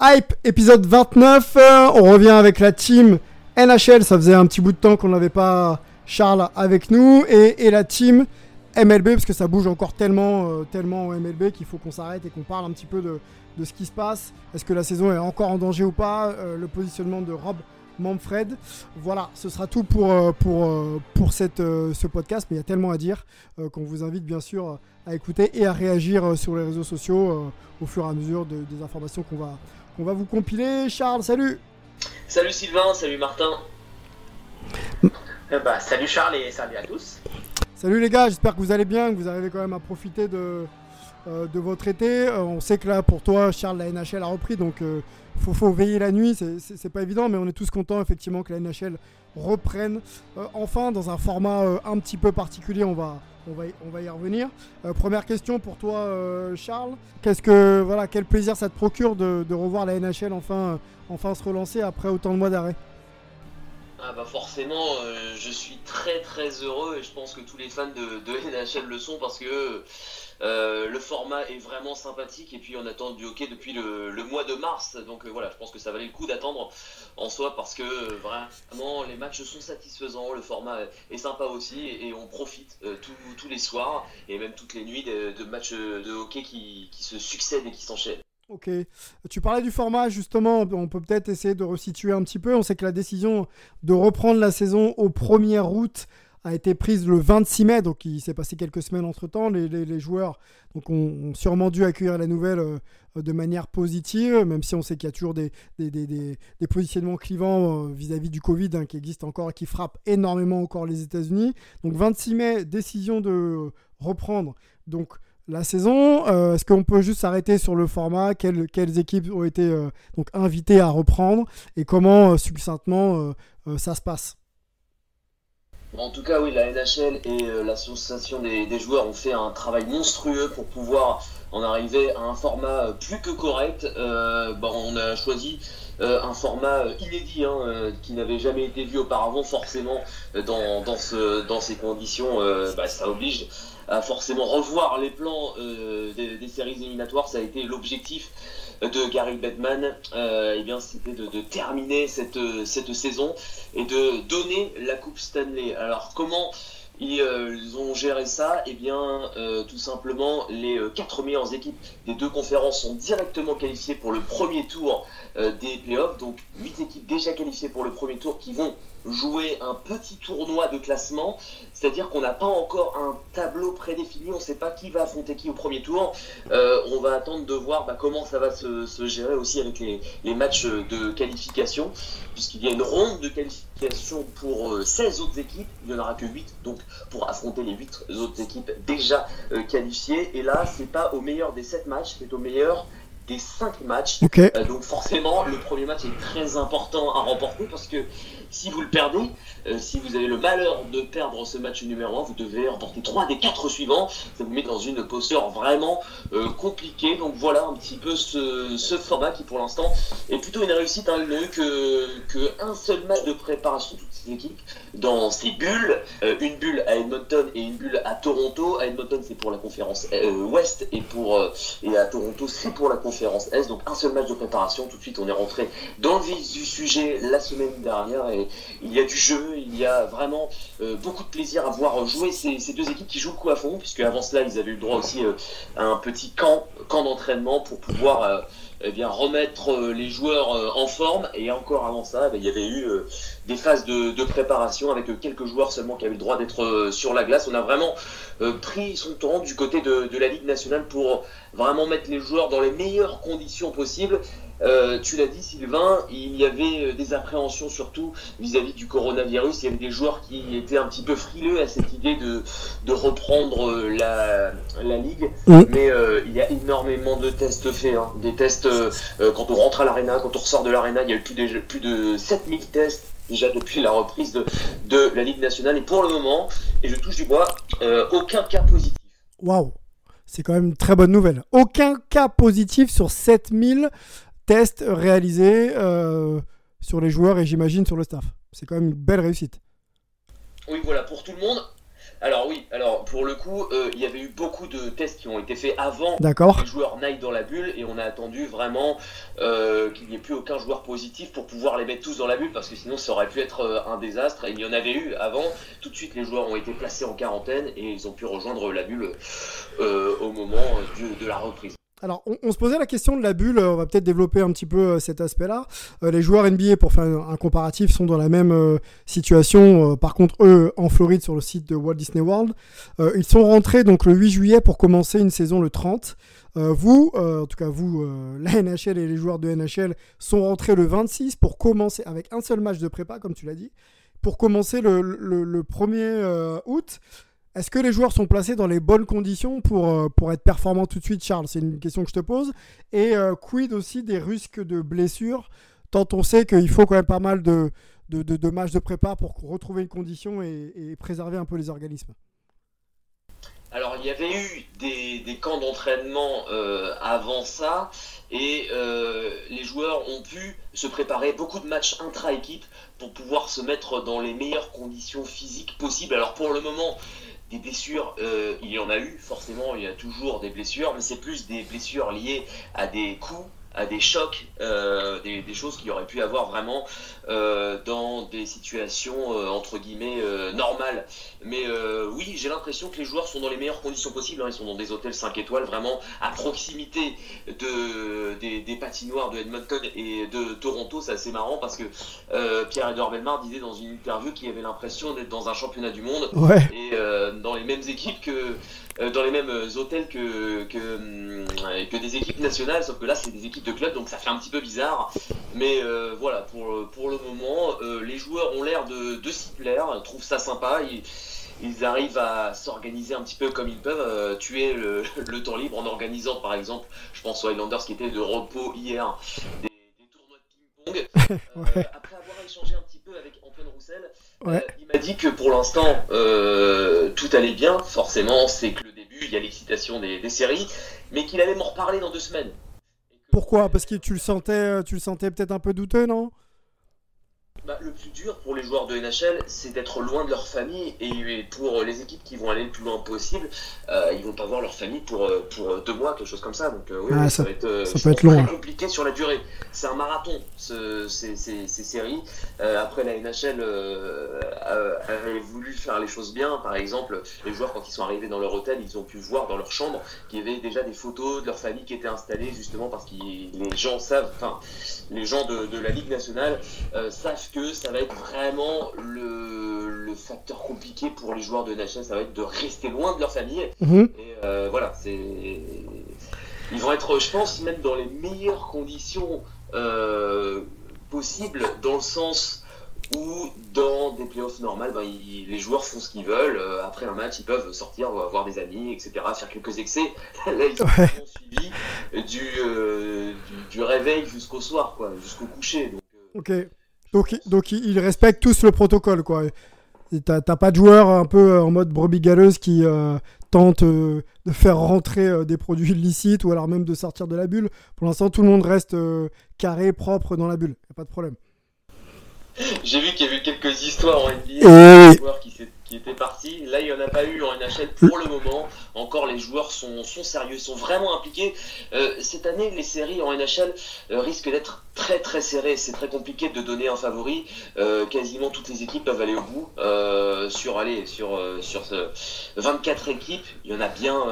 Hype, épisode 29. euh, on revient avec la team NHL. Ça faisait un petit bout de temps qu'on n'avait pas Charles avec nous. Et, la team MLB, parce que ça bouge encore tellement, euh, tellement au MLB qu'il faut qu'on s'arrête et qu'on parle un petit peu de, de ce qui se passe. Est-ce que la saison est encore en danger ou pas Euh, Le positionnement de Rob Manfred? Voilà, ce sera tout pour, pour, pour cette, ce podcast. Mais il y a tellement à dire qu'on vous invite bien sûr à écouter et à réagir sur les réseaux sociaux au fur et à mesure de- des informations qu'on va, qu'on va vous compiler. Charles, salut Salut Sylvain, salut Martin. Eh bah, salut Charles et salut à tous. Salut les gars, j'espère que vous allez bien, que vous arrivez quand même à profiter de, euh, de votre été. Euh, on sait que là, pour toi, Charles, la NHL a repris, donc il faut, faut veiller la nuit, c'est- pas évident, mais on est tous contents effectivement que la NHL reprenne euh, enfin dans un format euh, un petit peu particulier. On va, on va, y, revenir. Euh, première question pour toi, euh, Charles. Qu'est-ce que, voilà, quel plaisir ça te procure de, revoir la NHL euh, enfin se relancer après autant de mois d'arrêt? Ah bah forcément, euh, je suis très très heureux et je pense que tous les fans de, de NHL le sont parce que euh, le format est vraiment sympathique et puis on attend du hockey depuis le, mois de mars. Donc euh, voilà, je pense que ça valait le coup d'attendre en soi parce que vraiment les matchs sont satisfaisants, le format est sympa aussi et, on profite tous- tous les soirs et même toutes les nuits de, de matchs de hockey qui, qui se succèdent et qui s'enchaînent. Ok. Tu parlais du format, justement. On peut peut-être essayer de resituer un petit peu. On sait que la décision de reprendre la saison au 1er août a été prise le 26 mai, donc il s'est passé quelques semaines entre temps. Les, joueurs ont, sûrement dû accueillir la nouvelle euh, de manière positive, même si on sait qu'il y a toujours des positionnements clivants euh, vis-à-vis du Covid hein, qui existent encore et qui frappent énormément encore les États-Unis. Donc 26 mai, décision de reprendre. Donc la saison. Euh, Est-ce qu'on peut juste s'arrêter sur le format? Quelles, équipes ont été euh, donc invitées à reprendre? Et comment euh, succinctement ça se passe? En tout cas, oui, la NHL et l'association des, joueurs ont fait un travail monstrueux pour pouvoir en arriver à un format plus que correct. Bon, on a choisi un format inédit hein, qui n'avait jamais été vu auparavant. Forcément, dans, dans, ce, dans ces conditions, bah, ça oblige forcément revoir les plans euh, des, séries éliminatoires. Ça a été l'objectif de Gary Bettman. Euh, eh bien, c'était de, terminer cette, euh, cette saison et de donner la Coupe Stanley. Alors comment ils, ont géré ça? Eh bien, tout simplement, les quatre meilleures équipes des deux conférences sont directement qualifiées pour le premier tour des playoffs. Donc, huit équipes déjà qualifiées pour le premier tour qui vont jouer un petit tournoi de classement. C'est-à-dire qu'on n'a pas encore un tableau prédéfini, on ne sait pas qui va affronter qui au premier tour. Euh, on va attendre de voir bah, comment ça va se, gérer aussi avec les, matchs de qualification, puisqu'il y a une ronde de qualification pour euh, 16 autres équipes, il n'y en aura que 8, donc pour affronter les 8 autres équipes déjà euh, qualifiées. Et là, c'est pas au meilleur des 7 matchs, c'est au meilleur des 5 matchs. Ok. Euh, donc forcément, le premier match est très important à remporter parce que si vous le perdez, euh, si vous avez le malheur de perdre ce match numéro 1, vous devez remporter 3 des 4 suivants. Ça vous met dans une posture vraiment euh, compliquée. Donc voilà un petit peu ce, ce format qui pour l'instant est plutôt une réussite. Hein. Il n'a eu que, que un seul match de préparation de toutes ces équipes dans ces bulles. Une bulle à Edmonton et une bulle à Toronto. À Edmonton c'est pour la conférence Ouest et, pour, et à Toronto c'est pour la conférence Donc un seul match de préparation. Tout de suite on est rentré dans le vif du sujet la semaine dernière. Et il y a du jeu, il y a vraiment euh, beaucoup de plaisir à voir jouer ces, ces deux équipes qui jouent le coup à fond, puisque avant cela ils avaient eu le droit aussi euh, à un petit camp, camp d'entraînement pour pouvoir euh, eh bien, remettre euh, les joueurs euh, en forme. Et encore avant ça, eh il y avait eu euh, des phases de, préparation avec quelques joueurs seulement qui avaient le droit d'être sur la glace. On a vraiment pris son temps du côté de, la Ligue nationale pour vraiment mettre les joueurs dans les meilleures conditions possibles. Euh, tu l'as dit, Sylvain, il y avait des appréhensions surtout vis-à-vis du coronavirus. Il y avait des joueurs qui étaient un petit peu frileux à cette idée de, de reprendre la, la ligue. Mais euh, il y a énormément de tests faits. Hein. Des tests euh, quand on rentre à l'arena, quand on ressort de l'arena, il y a eu plus de, plus de 7000 tests déjà depuis la reprise de, de la Ligue nationale. Et pour le moment, et je touche du bois, aucun cas positif. Waouh! C'est quand même une très bonne nouvelle. Aucun cas positif sur 7000 tests réalisés euh, sur les joueurs et j'imagine sur le staff. C'est quand même une belle réussite. Oui, voilà, pour tout le monde. Alors oui, alors pour le coup, euh, il y avait eu beaucoup de tests qui ont été faits avant que les joueurs n'aillent dans la bulle et on a attendu vraiment euh, qu'il n'y ait plus aucun joueur positif pour pouvoir les mettre tous dans la bulle parce que sinon ça aurait pu être un désastre et il y en avait eu avant. Tout de suite les joueurs ont été placés en quarantaine et ils ont pu rejoindre la bulle au moment de la reprise. Alors, on, se posait la question de la bulle, on va peut-être développer un petit peu euh, cet aspect-là. Euh, les joueurs NBA, pour faire un, comparatif, sont dans la même euh, situation. par contre, eux, en Floride, sur le site de Walt Disney World, ils sont rentrés donc le 8 juillet pour commencer une saison le 30. vous, en tout cas vous, la NHL et les joueurs de NHL sont rentrés le 26 pour commencer avec un seul match de prépa, comme tu l'as dit, pour commencer le 1er août. Est-ce que les joueurs sont placés dans les bonnes conditions pour, euh, pour être performants tout de suite, Charles? C'est une question que je te pose. Et euh, quid aussi des risques de blessures, tant on sait qu'il faut quand même pas mal de, de, matchs de prépa pour retrouver une condition et, préserver un peu les organismes? Alors il y avait eu des, des camps d'entraînement euh, avant ça et les joueurs ont pu se préparer beaucoup de matchs intra-équipe pour pouvoir se mettre dans les meilleures conditions physiques possibles. Alors pour le moment, des blessures, euh, il y en a eu, forcément, il y a toujours des blessures, mais c'est plus des blessures liées à des coups à des chocs, euh, des, choses qui auraient pu avoir vraiment euh, dans des situations euh, entre guillemets normales. Mais oui, j'ai l'impression que les joueurs sont dans les meilleures conditions possibles. Hein. Ils sont dans des hôtels 5 étoiles, vraiment à proximité de, des, patinoires de Edmonton et de Toronto. C'est assez marrant parce que Pierre-Edouard Belmar disait dans une interview qu'il avait l'impression d'être dans un championnat du monde et dans les mêmes équipes que dans les mêmes euh, hôtels que, que, euh, que, des équipes nationales, sauf que là c'est des équipes de club, donc ça fait un petit peu bizarre. Mais voilà, pour, pour le moment, les joueurs ont l'air de, de s'y plaire, trouvent ça sympa. Ils, ils arrivent à s'organiser un petit peu comme ils peuvent, tuer le, le, temps libre en organisant par exemple, je pense aux Highlanders qui étaient de repos hier, des, tournois de ping-pong. après avoir échangé un petit peu avec Antoine Il m'a dit que pour l'instant tout allait bien, forcément c'est que il y a l'excitation des, séries, mais qu'il allait m'en reparler dans deux semaines. Pourquoi? Parce que tu le sentais, tu le sentais peut-être un peu douteux, non? Bah, le plus dur pour les joueurs de NHL, c'est d'être loin de leur famille. Et pour les équipes qui vont aller le plus loin possible, euh, ils vont pas voir leur famille pour, euh, pour deux mois, quelque chose comme ça. Donc oui, ah, ça, va être, ça peut être long, très compliqué sur la durée. C'est un marathon, ce, ces, ces, séries. après, la NHL avait voulu faire les choses bien. Par exemple, les joueurs, quand ils sont arrivés dans leur hôtel, ils ont pu voir dans leur chambre qu'il y avait déjà des photos de leur famille qui étaient installées, justement parce que les gens savent, enfin, les gens de, de la Ligue nationale savent que ça va être vraiment le, facteur compliqué pour les joueurs de NHL, ça va être de rester loin de leur famille. Mhm. Et euh, voilà, c'est. Ils vont être, je pense, même dans les meilleures conditions euh, possibles, dans le sens où dans des playoffs normales, ben, les joueurs font ce qu'ils veulent. Euh, après un match, ils peuvent sortir, voir des amis, etc., faire quelques excès. Là, ils sont suivis du, du, réveil jusqu'au soir, quoi, jusqu'au coucher. ok. Donc, donc ils respectent tous le protocole, quoi. T'as pas de joueurs un peu euh, en mode brebis galeuse qui euh, tentent euh, de faire rentrer des produits illicites ou alors même de sortir de la bulle. Pour l'instant, tout le monde reste carré, propre dans la bulle. Y a pas de problème. J'ai vu qu'il y avait quelques histoires en NBA, des joueurs qui, étaient partis. Là, il n'y en a pas eu en NHL pour le moment. Encore, les joueurs sont, sérieux, sont vraiment impliqués. Euh, cette année, les séries en NHL euh, risquent d'être très très serrées. C'est très compliqué de donner un favori. Euh, quasiment toutes les équipes peuvent aller au bout. sur, allez, sur, sur 24 équipes, il y en a bien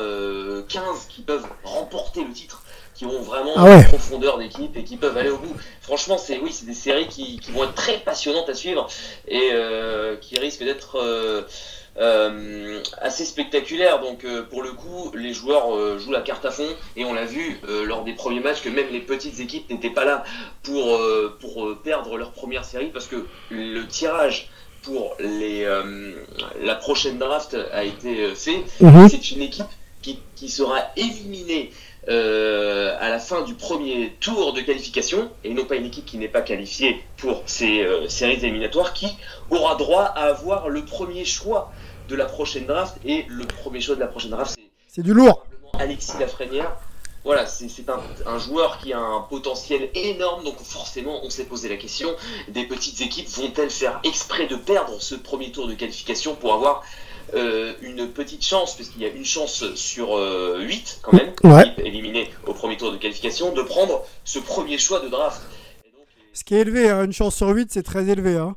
15 qui peuvent remporter le titre qui ont vraiment Ah ouais. une profondeur d'équipe et qui peuvent aller au bout. Franchement, c'est oui, c'est des séries qui, qui vont être très passionnantes à suivre et euh, qui risquent d'être euh, euh, assez spectaculaires. Donc pour le coup, les joueurs jouent la carte à fond et on l'a vu lors des premiers matchs que même les petites équipes n'étaient pas là pour pour perdre leur première série parce que le tirage pour les, euh, la prochaine draft a été fait. Mhm. C'est une équipe qui, qui sera éliminée euh, à la fin du premier tour de qualification, et non pas une équipe qui n'est pas qualifiée pour ces euh, séries éliminatoires, qui aura droit à avoir le premier choix de la prochaine draft. Et le premier choix de la prochaine draft, c'est du lourd. Alexis Lafrenière. Voilà, c'est c'est un, un joueur qui a un potentiel énorme, donc forcément on s'est posé la question, des petites équipes vont-elles faire exprès de perdre ce premier tour de qualification pour avoir euh, une petite chance, puisqu'il y a une chance sur euh, 8 quand même, Ouais. équipe éliminée au premier tour de qualification, de prendre ce premier choix de draft. Et donc, Ce qui est élevé, hein, une chance sur 8, c'est très élevé. Hein.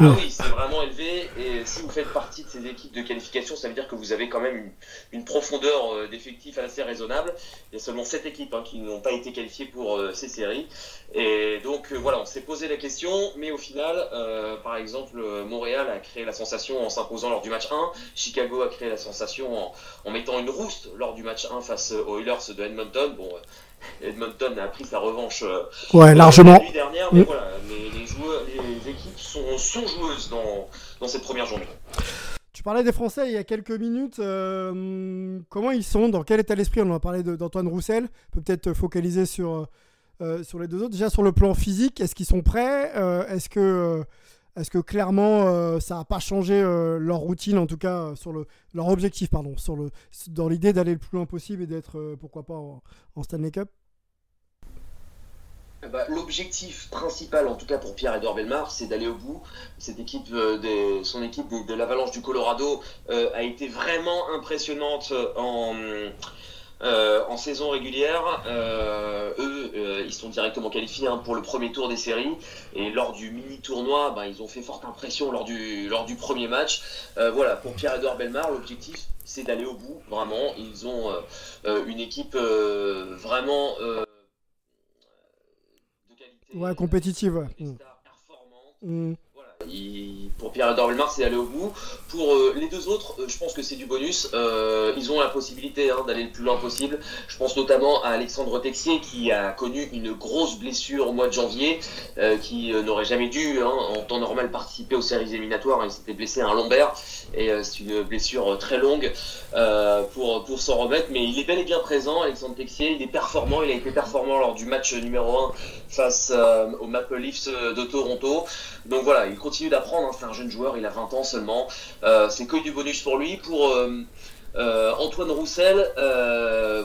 Ah oui, c'est vraiment élevé. Et si vous faites partie de ces équipes de qualification, ça veut dire que vous avez quand même une, une profondeur euh, d'effectifs assez raisonnable. Il y a seulement 7 équipes hein, qui n'ont pas été qualifiées pour euh, ces séries. Et donc euh, voilà, on s'est posé la question. Mais au final, euh, par exemple, Montréal a créé la sensation en s'imposant lors du match 1. Chicago a créé la sensation en, en mettant une rouste lors du match 1 face aux Oilers de Edmonton. Bon, Edmonton a pris sa revanche. Ouais, largement. la nuit dernière, mais Mm. voilà, les, les joueurs, les équipes sont, sont joueuses dans, dans cette première journée. Tu parlais des Français il y a quelques minutes. euh, comment ils sont Dans quel état d'esprit On a parlé d'Antoine Roussel. Peut-être focaliser sur, euh, sur les deux autres. Déjà sur le plan physique, est-ce qu'ils sont prêts Euh, Est-ce que, euh, est-ce que clairement euh, ça n'a pas changé euh, leur routine, en tout cas euh, sur le, leur objectif, pardon, sur le, dans l'idée d'aller le plus loin possible et d'être, euh, pourquoi pas, en Stanley Cup? Ben, L'objectif principal, en tout cas pour Pierre-Edouard Belmar, c'est d'aller au bout. Cette équipe, euh, des- son équipe de, l'Avalanche du Colorado euh, a été vraiment impressionnante en, euh, en saison régulière. Euh, eux, euh, ils sont directement qualifiés hein, pour le premier tour des séries. Et lors du mini-tournoi, ben, ils ont fait forte impression lors du, lors du premier match. Euh, voilà, pour Pierre-Edouard Belmar, l'objectif, c'est d'aller au bout, vraiment. Ils ont euh, euh, une équipe euh, vraiment... Ouais, compétitive. Voilà, il- pour Pierre-Edouard Bellemare, c'est d'aller au bout. Pour euh, les deux autres, euh, je pense que c'est du bonus. Euh, ils ont la possibilité hein, d'aller le plus loin possible. Je pense notamment à Alexandre Texier qui a connu une grosse blessure au mois de janvier, qui n'aurait jamais dû hein, en temps normal participer aux séries éliminatoires. Il s'était blessé à un lombaire et c'est une blessure très longue pour, pour s'en remettre. Mais il est bel et bien présent, Alexandre Texier. Il est performant. Il a été performant lors du match numéro 1 face aux Maple Leafs de Toronto. Donc voilà, il continue d'apprendre, hein, c'est un jeune joueur, il a 20 ans seulement. Euh, c'est que du bonus pour lui. Pour euh, euh, Antoine Roussel,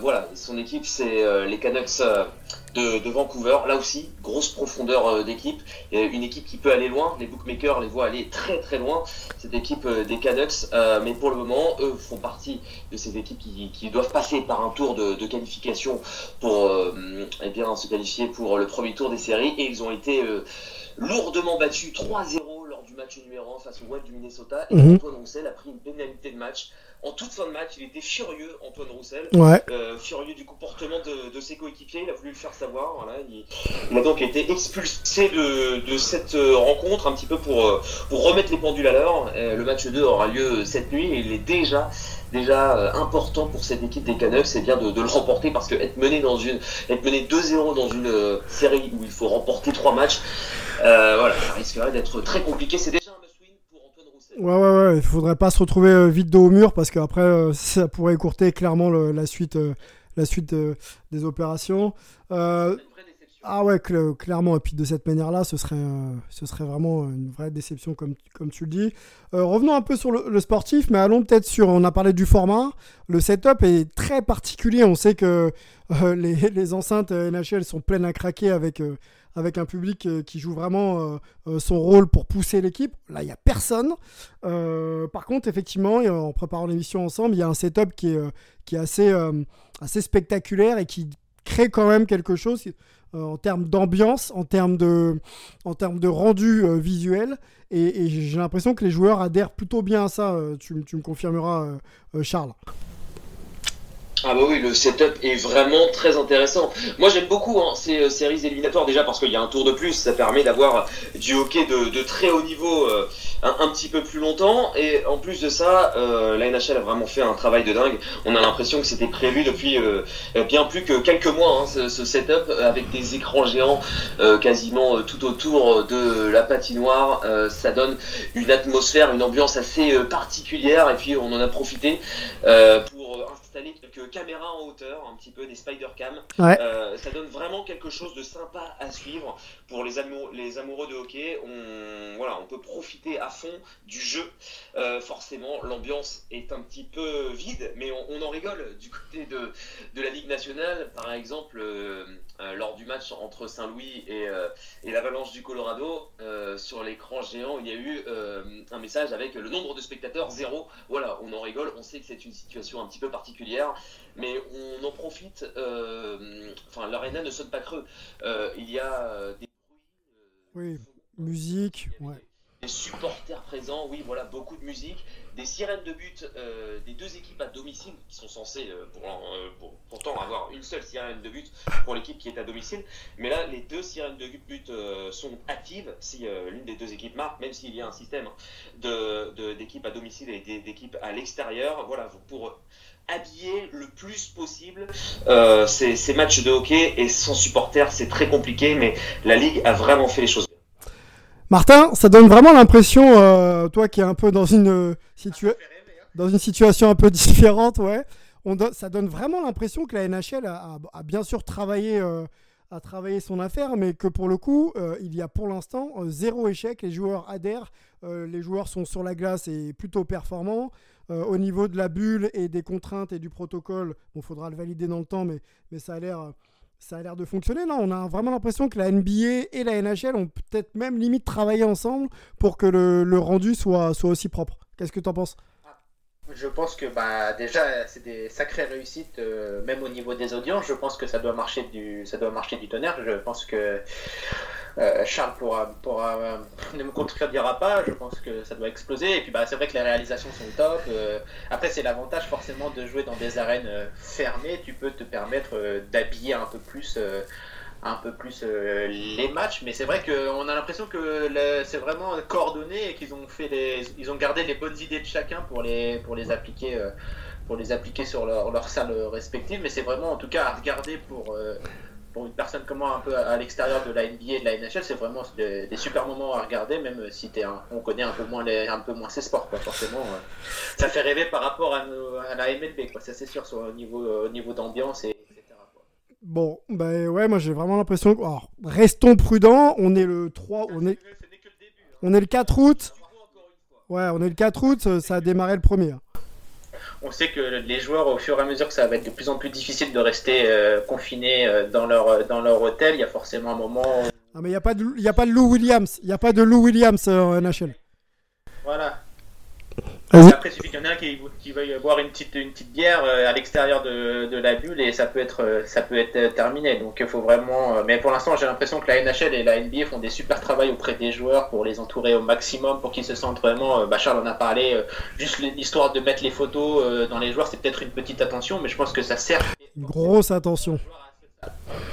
voilà, son équipe c'est les Canucks de, Vancouver. Là aussi, grosse profondeur d'équipe. Une équipe qui peut aller loin, les bookmakers les voient aller très très loin, cette équipe des Canucks. Mais pour le moment, eux font partie de ces équipes qui, doivent passer par un tour de, qualification pour euh, eh bien, se qualifier pour le premier tour des séries. Et ils ont été lourdement battu 3-0 lors du match numéro 1 face au Wild du Minnesota. Et Mhm. Antoine Roussel a pris une pénalité de match. En toute fin de match, il était furieux, Antoine Roussel. Ouais. Euh, furieux du comportement de, de ses coéquipiers, il a voulu le faire savoir. Voilà, il, il a donc été expulsé de, de cette euh, rencontre un petit peu pour, euh, pour remettre les pendules à l'heure. Euh, le match 2 aura lieu cette nuit et il est déjà déjà euh, important pour cette équipe des Canucks, c'est bien de, de le remporter parce que être mené dans une être mené 2-0 dans une série où il faut remporter trois matchs, euh, voilà, ça risquerait d'être très compliqué. C'est déjà un must-win pour Antoine Roussel. Ouais, ouais, ouais. Il faudrait pas se retrouver euh, vite dos au mur parce qu'après, euh, ça pourrait écourter clairement la suite, euh, la suite des opérations. Euh, ah ouais, cl- clairement. Et puis de cette manière-là, ce serait, ce serait vraiment une vraie déception, comme, comme tu le dis. Revenons un peu sur le, sportif, mais allons peut-être sur. On a parlé du format. Le setup est très particulier. On sait que les, les enceintes NHL sont pleines à craquer avec. Avec un public euh, qui joue vraiment euh, euh, son rôle pour pousser l'équipe. Là, il n'y a personne. Par contre, effectivement, en préparant l'émission ensemble, il y a un setup qui est, assez, spectaculaire et qui crée quand même quelque chose en termes d'ambiance, en termes de, rendu visuel. Et, j'ai l'impression que les joueurs adhèrent plutôt bien à ça. Tu, me confirmeras, Charles. Ah bah oui, le setup est vraiment très intéressant. Moi j'aime beaucoup hein, ces euh, séries éliminatoires déjà parce qu'il y a un tour de plus, ça permet d'avoir du hockey de, très haut niveau euh, un, petit peu plus longtemps. Et en plus de ça, euh, la NHL a vraiment fait un travail de dingue. On a l'impression que c'était prévu depuis bien plus que quelques mois, hein, ce, ce, setup avec des écrans géants quasiment tout autour de la patinoire. ça donne une atmosphère, une ambiance assez particulière et puis on en a profité pour installer quelques caméras en hauteur, un petit peu des spider cam. Euh, ça donne vraiment quelque chose de sympa à suivre pour les, amoureux, les amoureux de hockey. On, voilà, on peut profiter à fond du jeu. Euh, forcément, l'ambiance est un petit peu vide, mais on, en rigole du côté de, de, la Ligue nationale. Par exemple, euh, lors du match entre Saint-Louis et, et l'Avalanche du Colorado, sur l'écran géant, il y a eu un message avec le nombre de spectateurs zéro. Voilà, on en rigole. On sait que c'est une situation un petit peu particulière mais on en profite. Euh, enfin, l'arena ne sonne pas creux. Euh, il y a euh, des bruits. oui, musique, ouais. Des supporters présents, oui, voilà, beaucoup de musique, des sirènes de but des deux équipes à domicile qui sont censées pour, pourtant avoir une seule sirène de but pour l'équipe qui est à domicile. Mais là, les deux sirènes de but sont actives si l'une des deux équipes marque, même s'il y a un système de d'équipes à domicile et d'équipes à l'extérieur. Voilà, pour habiller le plus possible euh, ces, matchs de hockey et sans supporters c'est très compliqué mais la ligue a vraiment fait les choses. Martin, ça donne vraiment l'impression, euh, toi qui es un peu dans une, dans une situation un peu différente, ouais, on ça donne vraiment l'impression que la NHL a, bien sûr travaillé, euh, travaillé son affaire, mais que pour le coup, il y a pour l'instant zéro échec, les joueurs adhèrent, les joueurs sont sur la glace et plutôt performants. Euh, au niveau de la bulle et des contraintes et du protocole, il faudra le valider dans le temps, mais, ça a l'air de fonctionner. On a vraiment l'impression que la NBA et la NHL ont peut-être même limite travaillé ensemble pour que le, rendu soit aussi propre. Qu'est-ce que tu en penses? Je pense que bah, déjà c'est des sacrées réussites, euh, même au niveau des audiences. Je pense que ça doit marcher du, tonnerre. Je pense que euh, Charles pourra, pourra euh, ne me contredira pas. Je pense que ça doit exploser. Et puis bah, c'est vrai que les réalisations sont top. après c'est l'avantage forcément de jouer dans des arènes fermées. Tu peux te permettre d'habiller un peu plus un peu plus euh, les matchs, mais c'est vrai qu'on a l'impression que c'est vraiment coordonné et qu'ils ont fait les, ils ont gardé les bonnes idées de chacun pour les, pour les appliquer, euh, pour les appliquer sur leur, leur salle respective. Mais c'est vraiment, en tout cas, à regarder pour, euh, pour une personne comme moi un peu à, l'extérieur de la NBA et de la NHL, c'est vraiment des, super moments à regarder, même si es on connaît un peu moins les, un peu moins ces sports, quoi, forcément. ça fait rêver par rapport à, à la MLB, quoi. Ça c'est sûr, sur, au niveau, au niveau d'ambiance et Bon, ben ouais, moi j'ai vraiment l'impression que. Alors, restons prudents, on est le 3. On est, on est le 4 août. Ouais, on est le 4 août, ça a démarré le premier. On sait que les joueurs, au fur et à mesure que ça va être de plus en plus difficile de rester euh, confinés euh, dans, leur, dans leur hôtel, il y a forcément un moment. Ah, mais il n'y a, pas de, a pas de Lou Williams. Il n'y a pas de Lou Williams euh, en NHL. Voilà. Après, il suffit qu'il y en ait un qui, qui veuille boire une petite, une petite bière euh, à l'extérieur de, de, la bulle et ça peut être, euh, ça peut être euh, terminé. Donc il faut vraiment. Mais pour l'instant, j'ai l'impression que la NHL et la NBA font des super travail auprès des joueurs pour les entourer au maximum, pour qu'ils se sentent vraiment. Bah, Charles en a parlé, juste l'histoire de mettre les photos dans les joueurs, c'est peut-être une petite attention, mais je pense que ça sert. Une grosse attention.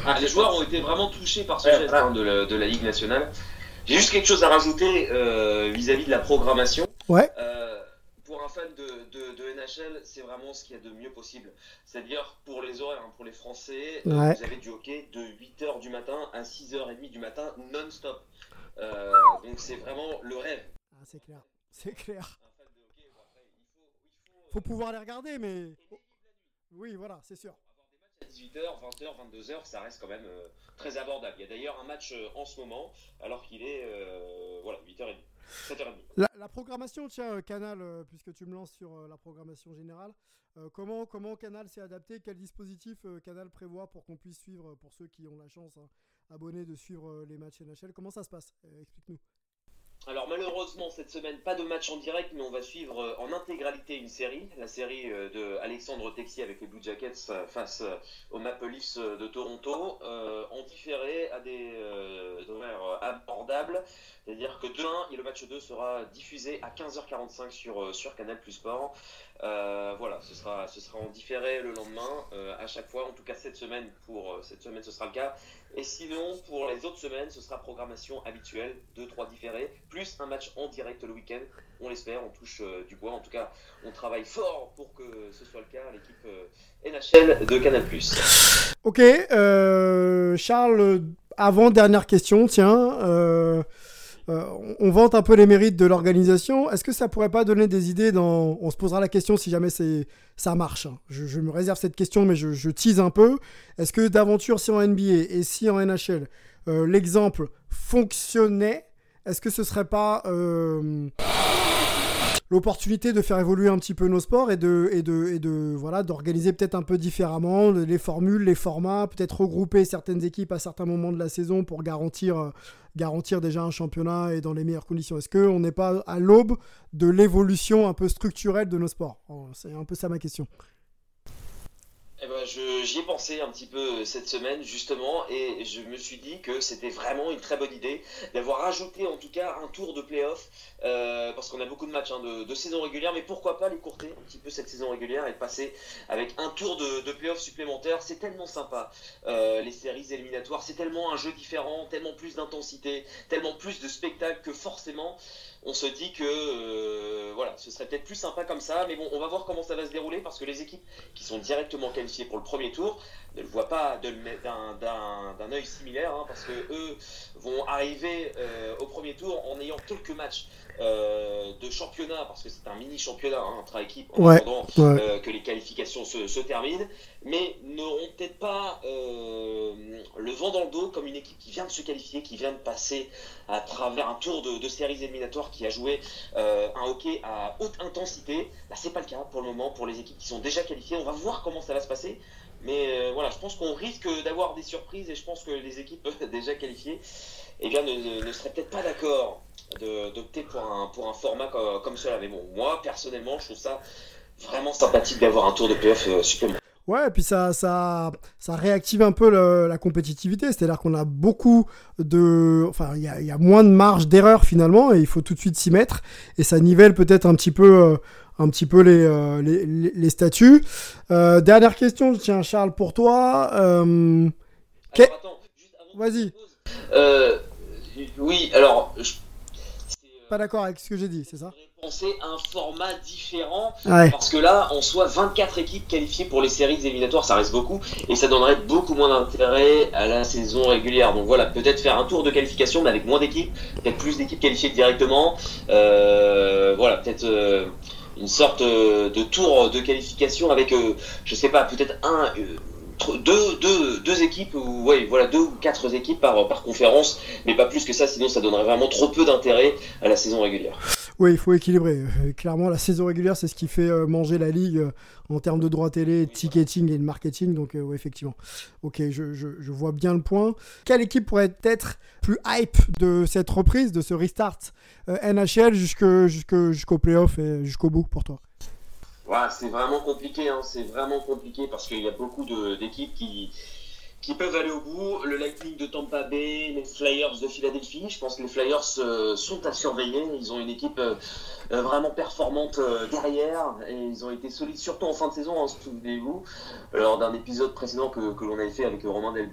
Ah, les joueurs ont été vraiment touchés par ce geste hein, de, la, de, la, Ligue nationale. J'ai juste quelque chose à rajouter vis-à-vis -vis de la programmation. Ouais un fan de, de, NHL, c'est vraiment ce qu'il y a de mieux possible. C'est-à-dire, pour les horaires, hein, pour les Français, vous avez du hockey de 8h du matin à 6h30 du matin non-stop. Euh, donc c'est vraiment le rêve. Ah, c'est clair, c'est clair. il faut, pouvoir les regarder, mais... Oui, voilà, c'est sûr. À 18h, 20h, 22h, ça reste quand même euh, très abordable. Il y a d'ailleurs un match euh, en ce moment, alors qu'il est voilà, 8h30. La, programmation, tiens, euh, Canal, euh, puisque tu me lances sur euh, la programmation générale, comment, comment Canal s'est adapté? Quel dispositif Canal prévoit pour qu'on puisse suivre, pour ceux qui ont la chance, hein, abonnés, de suivre les matchs NHL Comment ça se passe? Explique-nous. Alors malheureusement cette semaine pas de match en direct mais on va suivre en intégralité une série, la série de Alexandre Texier avec les Blue Jackets face aux Maple Leafs de Toronto, en différé à des horaires abordables C'est-à-dire que demain, le match 2 sera diffusé à 15h45 sur, sur Canal Plus Sport. voilà, ce sera, ce sera en différé le lendemain, à chaque fois. En tout cas, cette semaine, pour cette semaine, ce sera le cas. Et sinon, pour les autres semaines, ce sera programmation habituelle, 2-3 différés, plus un match en direct le week-end. On l'espère, on touche du bois. En tout cas, on travaille fort pour que ce soit le cas, l'équipe NHL de Canal+. Ok, Charles, avant dernière question, tiens. Euh, euh, on vante un peu les mérites de l'organisation. Est-ce que ça pourrait pas donner des idées dans... On se posera la question si jamais ça marche. Hein. Je, me réserve cette question, mais je, tease un peu. Est-ce que d'aventure si en NBA et si en NHL, euh, l'exemple fonctionnait, est-ce que ce serait pas l'opportunité de faire évoluer un petit peu nos sports et de, voilà, d'organiser peut-être un peu différemment les formules, les formats, peut-être regrouper certaines équipes à certains moments de la saison pour garantir, euh, garantir déjà un championnat et dans les meilleures conditions. Est-ce qu'on n'est pas à l'aube de l'évolution un peu structurelle de nos sports? Oh, C'est un peu ça ma question. Eh ben, j'y ai pensé un petit peu cette semaine justement et je me suis dit que c'était vraiment une très bonne idée d'avoir ajouté en tout cas un tour de playoff euh, parce qu'on a beaucoup de matchs hein, de, saison régulière mais pourquoi pas les courter un petit peu cette saison régulière et passer avec un tour de, de playoff supplémentaire. C'est tellement sympa euh, les séries éliminatoires. C'est tellement un jeu différent tellement plus d'intensité tellement plus de spectacle que forcément on se dit que euh, ce serait peut-être plus sympa comme ça, mais bon, on va voir comment ça va se dérouler parce que les équipes qui sont directement qualifiées pour le premier tour ne le voient pas d'un œil similaire hein, parce que eux vont arriver euh, au premier tour en ayant quelques matchs euh, de championnat, parce que c'est un mini championnat hein, entre équipes en attendant euh, que les qualifications se, terminent, mais n'auront peut-être pas euh, le vent dans le dos comme une équipe qui vient de se qualifier, qui vient de passer à travers un tour de, séries éliminatoires, qui a joué un hockey à haute intensité. Là, c'est pas le cas pour le moment pour les équipes qui sont déjà qualifiées. On va voir comment ça va se passer. Mais voilà, je pense qu'on risque d'avoir des surprises et je pense que les équipes déjà qualifiées eh bien, ne, ne seraient peut-être pas d'accord d'opter pour un, pour un format comme, comme, cela. Mais bon, moi, personnellement, je trouve ça vraiment sympathique d'avoir un tour de playoff euh, supplémentaire. Ouais, et puis ça, ça, ça réactive un peu la compétitivité. C'est-à-dire qu'on a beaucoup de. Enfin, il y a, y a, moins de marge d'erreur finalement, et il faut tout de suite s'y mettre. Et ça nivelle peut-être un petit peu. Euh, un petit peu les, euh, les, les, statuts. dernière question, tiens Charles, pour toi. Vas-y. Oui, alors je pas d'accord avec ce que j'ai dit, c'est ça Penser un format différent parce que là, en soit 24 équipes qualifiées pour les séries éliminatoires, ça reste beaucoup et ça donnerait beaucoup moins d'intérêt à la saison régulière. Donc voilà, peut-être faire un tour de qualification, mais avec moins d'équipes, peut-être plus d'équipes qualifiées directement. Euh, voilà, peut-être. Euh, une sorte euh, de tour de qualification avec, je sais pas, peut-être un, deux, deux, deux, équipes, ou ouais, voilà, deux ou quatre équipes par, par conférence, mais pas plus que ça, sinon ça donnerait vraiment trop peu d'intérêt à la saison régulière. Oui, il faut équilibrer. Euh, clairement, la saison régulière, c'est ce qui fait euh, manger la ligue euh, en termes de droits télé, de ticketing et de marketing. Donc, oui, effectivement. Ok, je, je, je, vois bien le point. Quelle équipe pourrait être plus hype de cette reprise, de ce restart NHL jusqu'au jusqu'au playoff et jusqu'au bout pour toi? C'est vraiment compliqué, hein. c'est vraiment compliqué parce qu'il y a beaucoup d'équipes qui, qui peuvent aller au bout. Le Lightning de Tampa Bay, les Flyers de Philadelphie, je pense que les Flyers euh, sont à surveiller. Ils ont une équipe euh, euh, vraiment performante derrière et ils ont été solides, surtout en fin de saison, hein, souvenez-vous, lors d'un épisode précédent que, que l'on avait fait avec Romain Del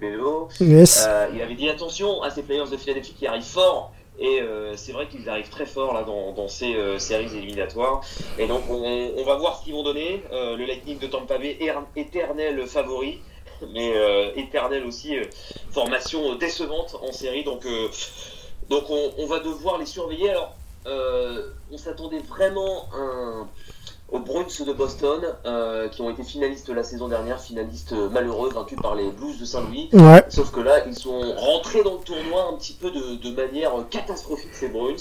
Yes. il avait dit attention à ces Flyers de Philadelphie qui arrivent fort et euh, c'est vrai qu'ils arrivent très fort là dans, ces euh, séries éliminatoires. Et donc on, va voir ce qu'ils vont donner. Euh, le Lightning de Tampa Bay, éternel favori, mais éternel aussi formation décevante en série. Donc, donc on, va devoir les surveiller. Alors on s'attendait vraiment à un Bruins de Boston, euh, qui ont été finalistes la saison dernière, finalistes euh, malheureux, vaincus par les Blues de Saint-Louis. Sauf que là, ils sont rentrés dans le tournoi un petit peu de, manière catastrophique, ces Bruins.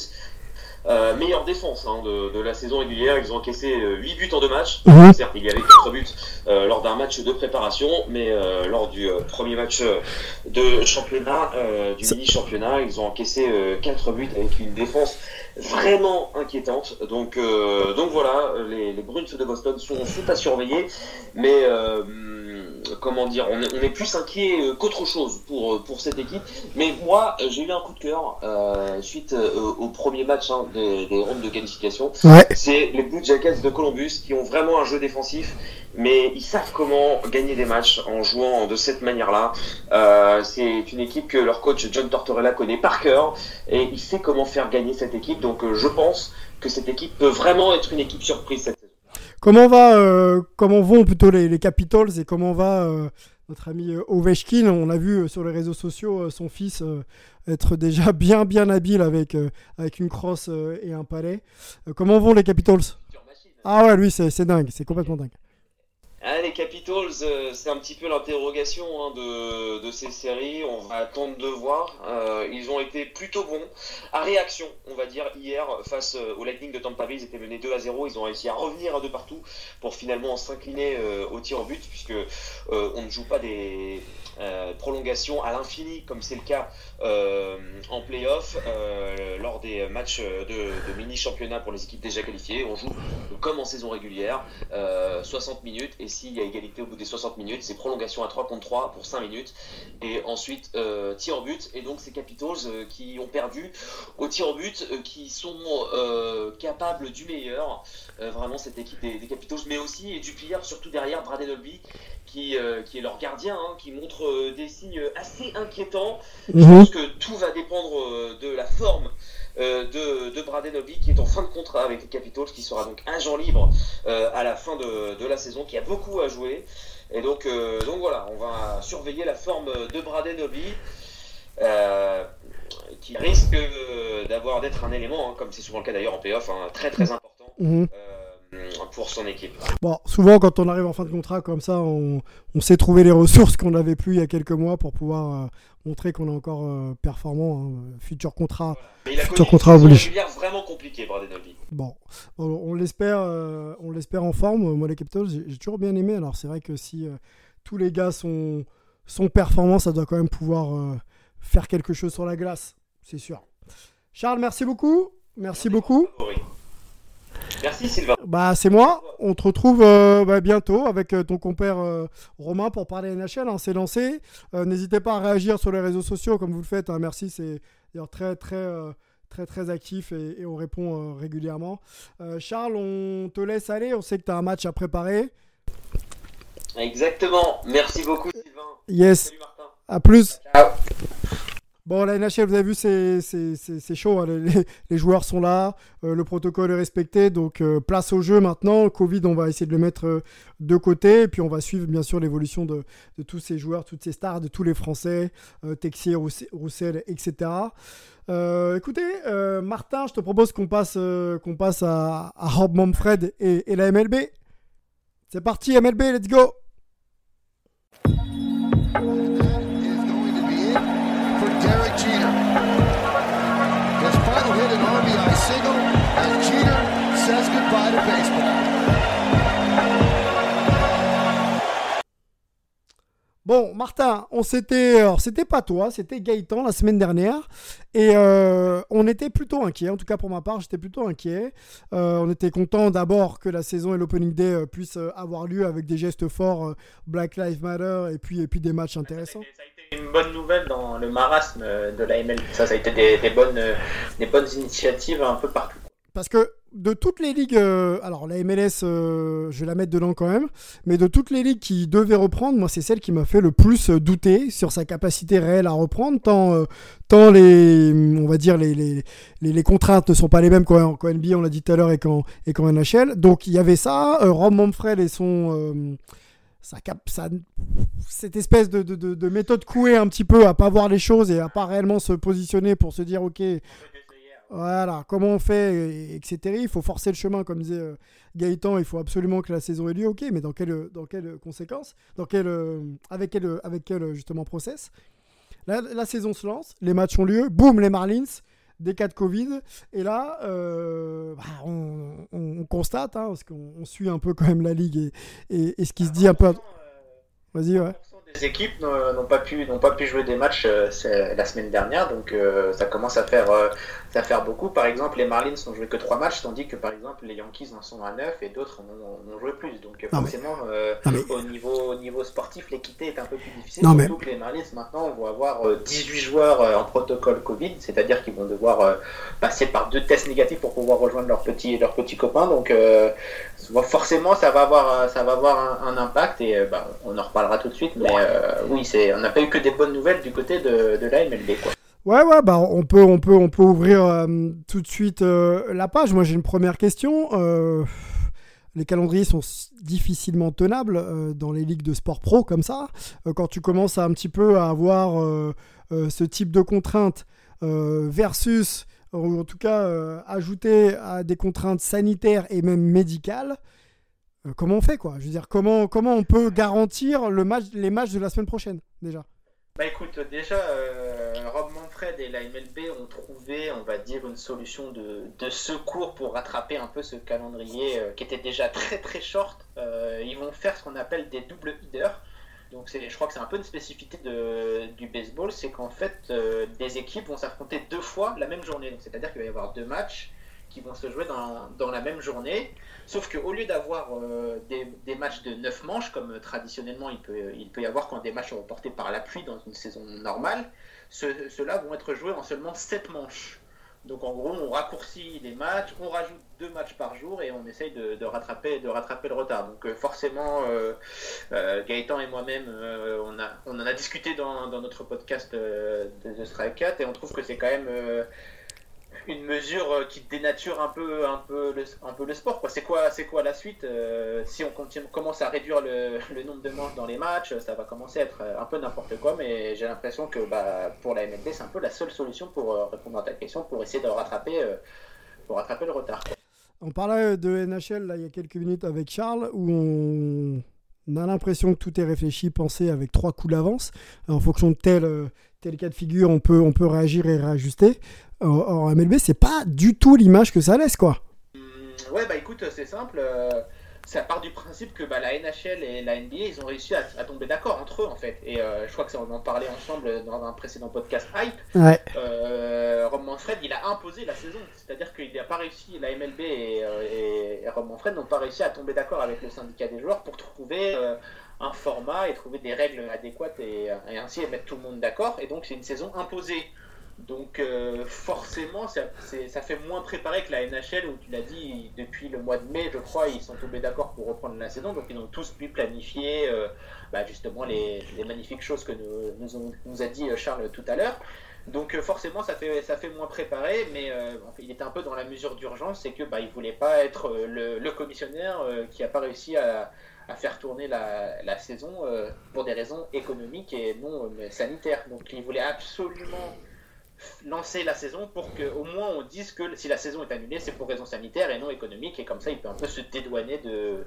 Euh, meilleure défense hein, de, la saison régulière. Ils ont encaissé 8 buts en deux matchs. Mhm. Certes, il y avait 4 buts lors d'un match de préparation, mais lors du premier match de championnat, du mini-championnat, ils ont encaissé 4 buts avec une défense vraiment inquiétante. Donc, euh, donc voilà, les, les Bruins de Boston sont, sont à surveiller, mais, euh, comment dire, on est, on est plus inquiet euh, qu'autre chose pour, euh, pour cette équipe. Mais moi, euh, j'ai eu un coup de cœur euh, suite euh, au premier match hein, des, des rondes de qualification. Ouais. C'est les Blue Jackets de Columbus qui ont vraiment un jeu défensif, mais ils savent comment gagner des matchs en jouant de cette manière-là. Euh, c'est une équipe que leur coach John Tortorella connaît par cœur et il sait comment faire gagner cette équipe. Donc euh, je pense que cette équipe peut vraiment être une équipe surprise cette. Comment va, euh, comment vont plutôt les, les Capitals et comment va euh, notre ami euh, Ovechkin? On a vu sur les réseaux sociaux son fils euh, être déjà bien bien habile avec avec une crosse et un palais. Comment vont les Capitals? Ah ouais, lui c'est c'est dingue, c'est complètement dingue. Ah, les Capitals, euh, c'est un petit peu l'interrogation hein, de, ces séries. On va attendre de voir. Euh, ils ont été plutôt bons. À réaction, on va dire, hier, face euh, au Lightning de Tampa Bay, ils étaient menés 2 à 0. Ils ont réussi à revenir de partout pour finalement s'incliner au tir au but, puisque on ne joue pas des prolongations à l'infini, comme c'est le cas euh, en playoff, euh, lors des matchs de, mini-championnat pour les équipes déjà qualifiées. On joue comme en saison régulière, euh, 60 minutes, et s'il y a égalité au bout des 60 minutes, c'est prolongation à 3 contre 3 pour 5 minutes, et ensuite euh, tir au but, et donc ces Capitals euh, qui ont perdu au tir au but, euh, qui sont euh, capables du meilleur, euh, vraiment cette équipe des, des Capitals, mais aussi et du pire, surtout derrière Braden Olby, qui, euh, qui est leur gardien, hein, qui montre euh, des signes assez inquiétants. Je Mhm. pense que tout va dépendre euh, de la forme euh, de, de Braden Obi qui est en fin de contrat avec les Capitals, qui sera donc agent libre euh, à la fin de, de la saison, qui a beaucoup à jouer. Et donc, euh, donc voilà, on va surveiller la forme de Braden Obi. euh, qui risque euh, d'avoir d'être un élément, hein, comme c'est souvent le cas d'ailleurs en playoff, hein, très très important Mhm. euh, pour son équipe. Bon, souvent quand on arrive en fin de contrat comme ça, on, on sait trouver les ressources qu'on n'avait plus il y a quelques mois pour pouvoir euh, montrer qu'on est encore euh, performant. hein. Futur contrat. Mais il a Futur contrat oblige. vraiment Obi. Bon, on, on l'espère, euh, on l'espère en forme. Moi, les Capitals, j'ai toujours bien aimé. Alors c'est vrai que si euh, tous les gars sont, sont performants, ça doit quand même pouvoir faire quelque chose sur la glace, c'est sûr. Charles, merci beaucoup. Merci beaucoup. Favori. Merci Sylvain. Bah, c'est moi. On te retrouve euh, bah, bientôt avec euh, ton compère euh, Romain pour parler NHL. hein, c'est lancé. Euh, N'hésitez pas à réagir sur les réseaux sociaux comme vous le faites. hein. Merci, c'est d'ailleurs très très très très actif et, et on répond régulièrement. Charles, on te laisse aller. On sait que tu as un match à préparer. Exactement. Merci beaucoup Sylvain. Yes. Salut Martin. À plus. Ciao. Bon, la NHL, vous avez vu, c'est chaud. hein. Les, les- joueurs sont là, euh, le protocole est respecté, donc euh, place au jeu maintenant. Covid, on va essayer de le mettre euh, de côté, et puis on va suivre bien sûr l'évolution de, de tous ces joueurs, toutes ces stars, de tous les Français, Texier, Rousse- Roussel, etc. Écoutez, Martin, je te propose qu'on passe, qu'on passe à, à Rob Manfred et la MLB. C'est parti, MLB, let's go! Says goodbye to baseball. Bon, Martin, on s'était, alors c'était pas toi, c'était Gaëtan la semaine dernière, et euh, on était plutôt inquiet. En tout cas pour ma part, j'étais plutôt inquiet. Euh, on était content d'abord que la saison et l'opening day euh, puissent euh, avoir lieu avec des gestes forts, euh, Black Lives Matter, et puis et puis des matchs intéressants. Ça a été une bonne nouvelle dans le marasme de la ML. Ça, ça a été des, des bonnes, euh, des bonnes initiatives un peu partout. Parce que de toutes les ligues, euh, alors la MLS, euh, je vais la mettre dedans quand même, mais de toutes les ligues qui devaient reprendre, moi c'est celle qui m'a fait le plus euh, douter sur sa capacité réelle à reprendre, tant, tant les, on va dire les, les, les, contraintes ne sont pas les mêmes qu'en qu'en NBA, on l'a dit tout à l'heure, et qu'en NHL. Donc il y avait ça, Rob Manfred et son... sa cap, sa- cette espèce de, de- de méthode couée un petit peu à pas voir les choses et à pas réellement se positionner pour se dire ok voilà, comment on fait, et- etc. Il faut forcer le chemin, comme disait euh, Gaëtan, il faut absolument que la saison ait lieu, ok, mais dans quelles dans quelle conséquences dans quel, euh, Avec quel, avec quel justement process? La, la saison se lance, les matchs ont lieu, boum, les Marlins, des cas de Covid, et là, euh, bah, on, on- on constate, hein, parce qu'on on suit un peu quand même la ligue et, et- et ce qui se dit un peu. Vas-y, ouais. 100% équipes n'ont pas pu n'ont pas pu jouer des matchs euh, la semaine dernière, donc euh, ça commence à faire euh, ça faire beaucoup. Par exemple, les Marlins n'ont joué que trois matchs, tandis que par exemple les Yankees en sont à 9 et d'autres en ont, joué plus. Donc forcément, au niveau au niveau sportif, l'équité est un peu plus difficile. surtout que les Marlins maintenant vont avoir 18 joueurs en protocole Covid, c'est-à-dire qu'ils vont devoir passer par deux tests négatifs pour pouvoir rejoindre leurs petits leurs petits copains. Donc forcément, ça va avoir ça va avoir un, impact et bah, on en reparlera tout de suite, mais euh, oui, c'est, on n'a pas eu que des bonnes nouvelles du côté de, la MLB. Quoi. Ouais, ouais, bah on peut, on peut, on peut ouvrir euh, tout de suite euh, la page. Moi, j'ai une première question. les calendriers sont difficilement tenables dans les ligues de sport pro comme ça. quand tu commences un petit peu à avoir ce type de contraintes versus, en tout cas, ajouter à des contraintes sanitaires et même médicales, euh, comment on fait quoi? Je veux dire, comment, comment on peut garantir les matchs de la semaine prochaine déjà? Bah écoute, déjà, euh, Rob Manfred et la MLB ont trouvé, on va dire, une solution de, secours pour rattraper un peu ce calendrier euh, qui était déjà très très short. ils vont faire ce qu'on appelle des doubles headers. Donc je crois que c'est un peu une spécificité du baseball, c'est qu'en fait, des équipes vont s'affronter deux fois la même journée. C'est-à-dire qu'il va y avoir deux matchs qui vont se jouer dans, la même journée. Sauf qu'au lieu d'avoir euh, des, matchs de 9 manches, comme euh, traditionnellement il peut, y avoir quand des matchs sont reportés par la pluie dans une saison normale, ceux-là vont être joués en seulement 7 manches. Donc en gros, on raccourcit les matchs, on rajoute deux matchs par jour et on essaye de, de rattraper, de rattraper le retard. Donc euh, forcément, Gaëtan et moi-même, on, a, en a discuté dans, dans notre podcast de The Strike 4 et on trouve que c'est quand même une mesure euh, qui dénature un peu, un peu, le, un peu le sport. C'est quoi, c'est quoi la suite euh, Si on commence à réduire le, nombre de manches dans les matchs, ça va commencer à être euh, un peu n'importe quoi. Mais j'ai l'impression que bah, pour la MLB, c'est un peu la seule solution pour répondre à ta question, pour essayer de rattraper, le retard. On parlait de NHL là, il y a quelques minutes avec Charles, où on, on a l'impression que tout est réfléchi, pensé avec trois coups d'avance. En fonction de tel, tel cas de figure, on peut, on peut réagir et réajuster en, MLB, c'est pas du tout l'image que ça laisse, quoi. Mm, ouais, bah écoute, c'est simple. Euh, ça part du principe que bah, la NHL et la NBA, ils ont réussi à, tomber d'accord entre eux, en fait. Et euh, je crois que ça, on en parlait ensemble dans un précédent podcast Hype. Ouais. Euh, Rob Manfred, il a imposé la saison. C'est-à-dire qu'il n'a pas réussi, la MLB et, et, Rob Manfred n'ont pas réussi à tomber d'accord avec le syndicat des joueurs pour trouver un format et trouver des règles adéquates et, ainsi mettre tout le monde d'accord. Et donc, c'est une saison imposée. Donc euh, forcément, ça, ça, fait moins préparé que la NHL, où tu l'as dit, depuis le mois de mai, je crois, ils sont tombés d'accord pour reprendre la saison. Donc ils ont tous pu planifier euh, bah, justement les, magnifiques choses que nous, nous, a dit euh, Charles tout à l'heure. Donc forcément, ça fait, ça fait moins préparé, mais il était un peu dans la mesure d'urgence, c'est que bah, il voulait pas être le, commissionnaire qui a pas réussi à, à faire tourner la, la saison pour des raisons économiques et non sanitaires. Donc il voulait absolument lancer la saison pour qu'au moins on dise que si la saison est annulée, c'est pour raison sanitaire et non économique, et comme ça il peut un peu se dédouaner de,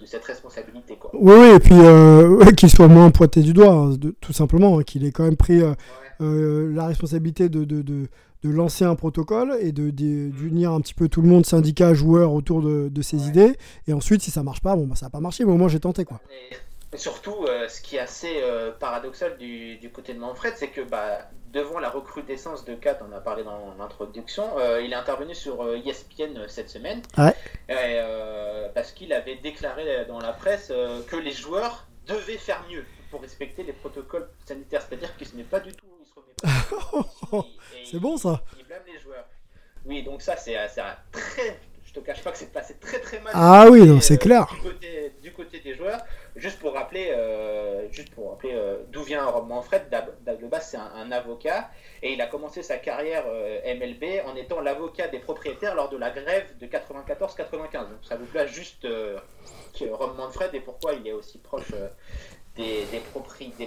de cette responsabilité. Quoi. Oui, oui, et puis euh, qu'il soit moins pointé du doigt, hein, tout simplement, hein, qu'il ait quand même pris euh, euh, la responsabilité de, de, de, de, lancer un protocole et d'unir un petit peu tout le monde, syndicat, joueurs, autour de, ses idées, et ensuite si ça marche pas, bon, bah, ça n'a pas marché, mais au moins j'ai tenté. quoi. Et surtout, ce qui est assez paradoxal du, du, côté de Manfred, c'est que bah, devant la recrudescence de Kat, on a parlé dans l'introduction, euh, il est intervenu sur ESPN euh, e cette semaine euh, parce qu'il avait déclaré dans la presse que les joueurs devaient faire mieux pour respecter les protocoles sanitaires. C'est-à-dire qu'il ne se met pas du tout, C'est bon ça. Il, blâme les joueurs. Oui, donc ça c'est très je te cache pas que c'est passé très très mal. Ah oui, non, c'est clair. Du côté, du côté, des joueurs, juste pour rappeler, euh, rappeler euh, d'où vient Rob Manfred, de c'est un, avocat et il a commencé sa carrière euh, MLB en étant l'avocat des propriétaires lors de la grève de 94-95. Donc ça vous plaît juste Rob Manfred et pourquoi il est aussi proche des,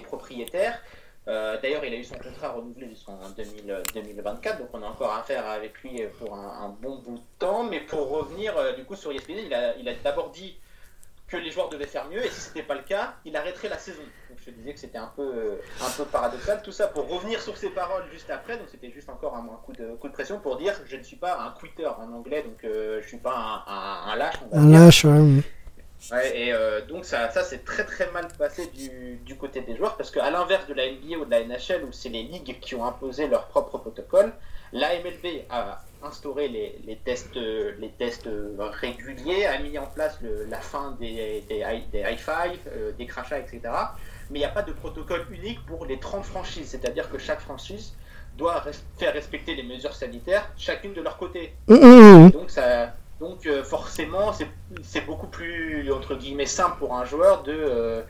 propriétaires. D'ailleurs, il a eu son contrat renouvelé jusqu'en 2024, donc on a encore affaire avec lui pour un, bon bout de temps. Mais pour revenir du coup sur ESPN, il a d'abord dit que les joueurs devaient faire mieux, et si ce n'était pas le cas, il arrêterait la saison. Donc je disais que c'était un peu, un peu paradoxal. Tout ça pour revenir sur ses paroles juste après, donc c'était juste encore un, coup, de, coup de pression pour dire je ne suis pas un quitter en anglais, donc euh, je ne suis pas un, lâche. un lâche, ouais. Ouais, et euh, donc ça, ça c'est très très mal passé du, du côté des joueurs parce qu'à l'inverse de la NBA ou de la NHL où c'est les ligues qui ont imposé leur propre protocole, la MLB a instauré les, les tests, les tests réguliers, a mis en place le, la fin des, des, high, des high five, euh, des crachats, etc. Mais il n'y a pas de protocole unique pour les 30 franchises, c'est-à-dire que chaque franchise doit res faire respecter les mesures sanitaires, chacune de leur côté. Mmh. Donc ça, donc euh, forcément, c'est beaucoup plus entre guillemets simple pour un joueur de euh,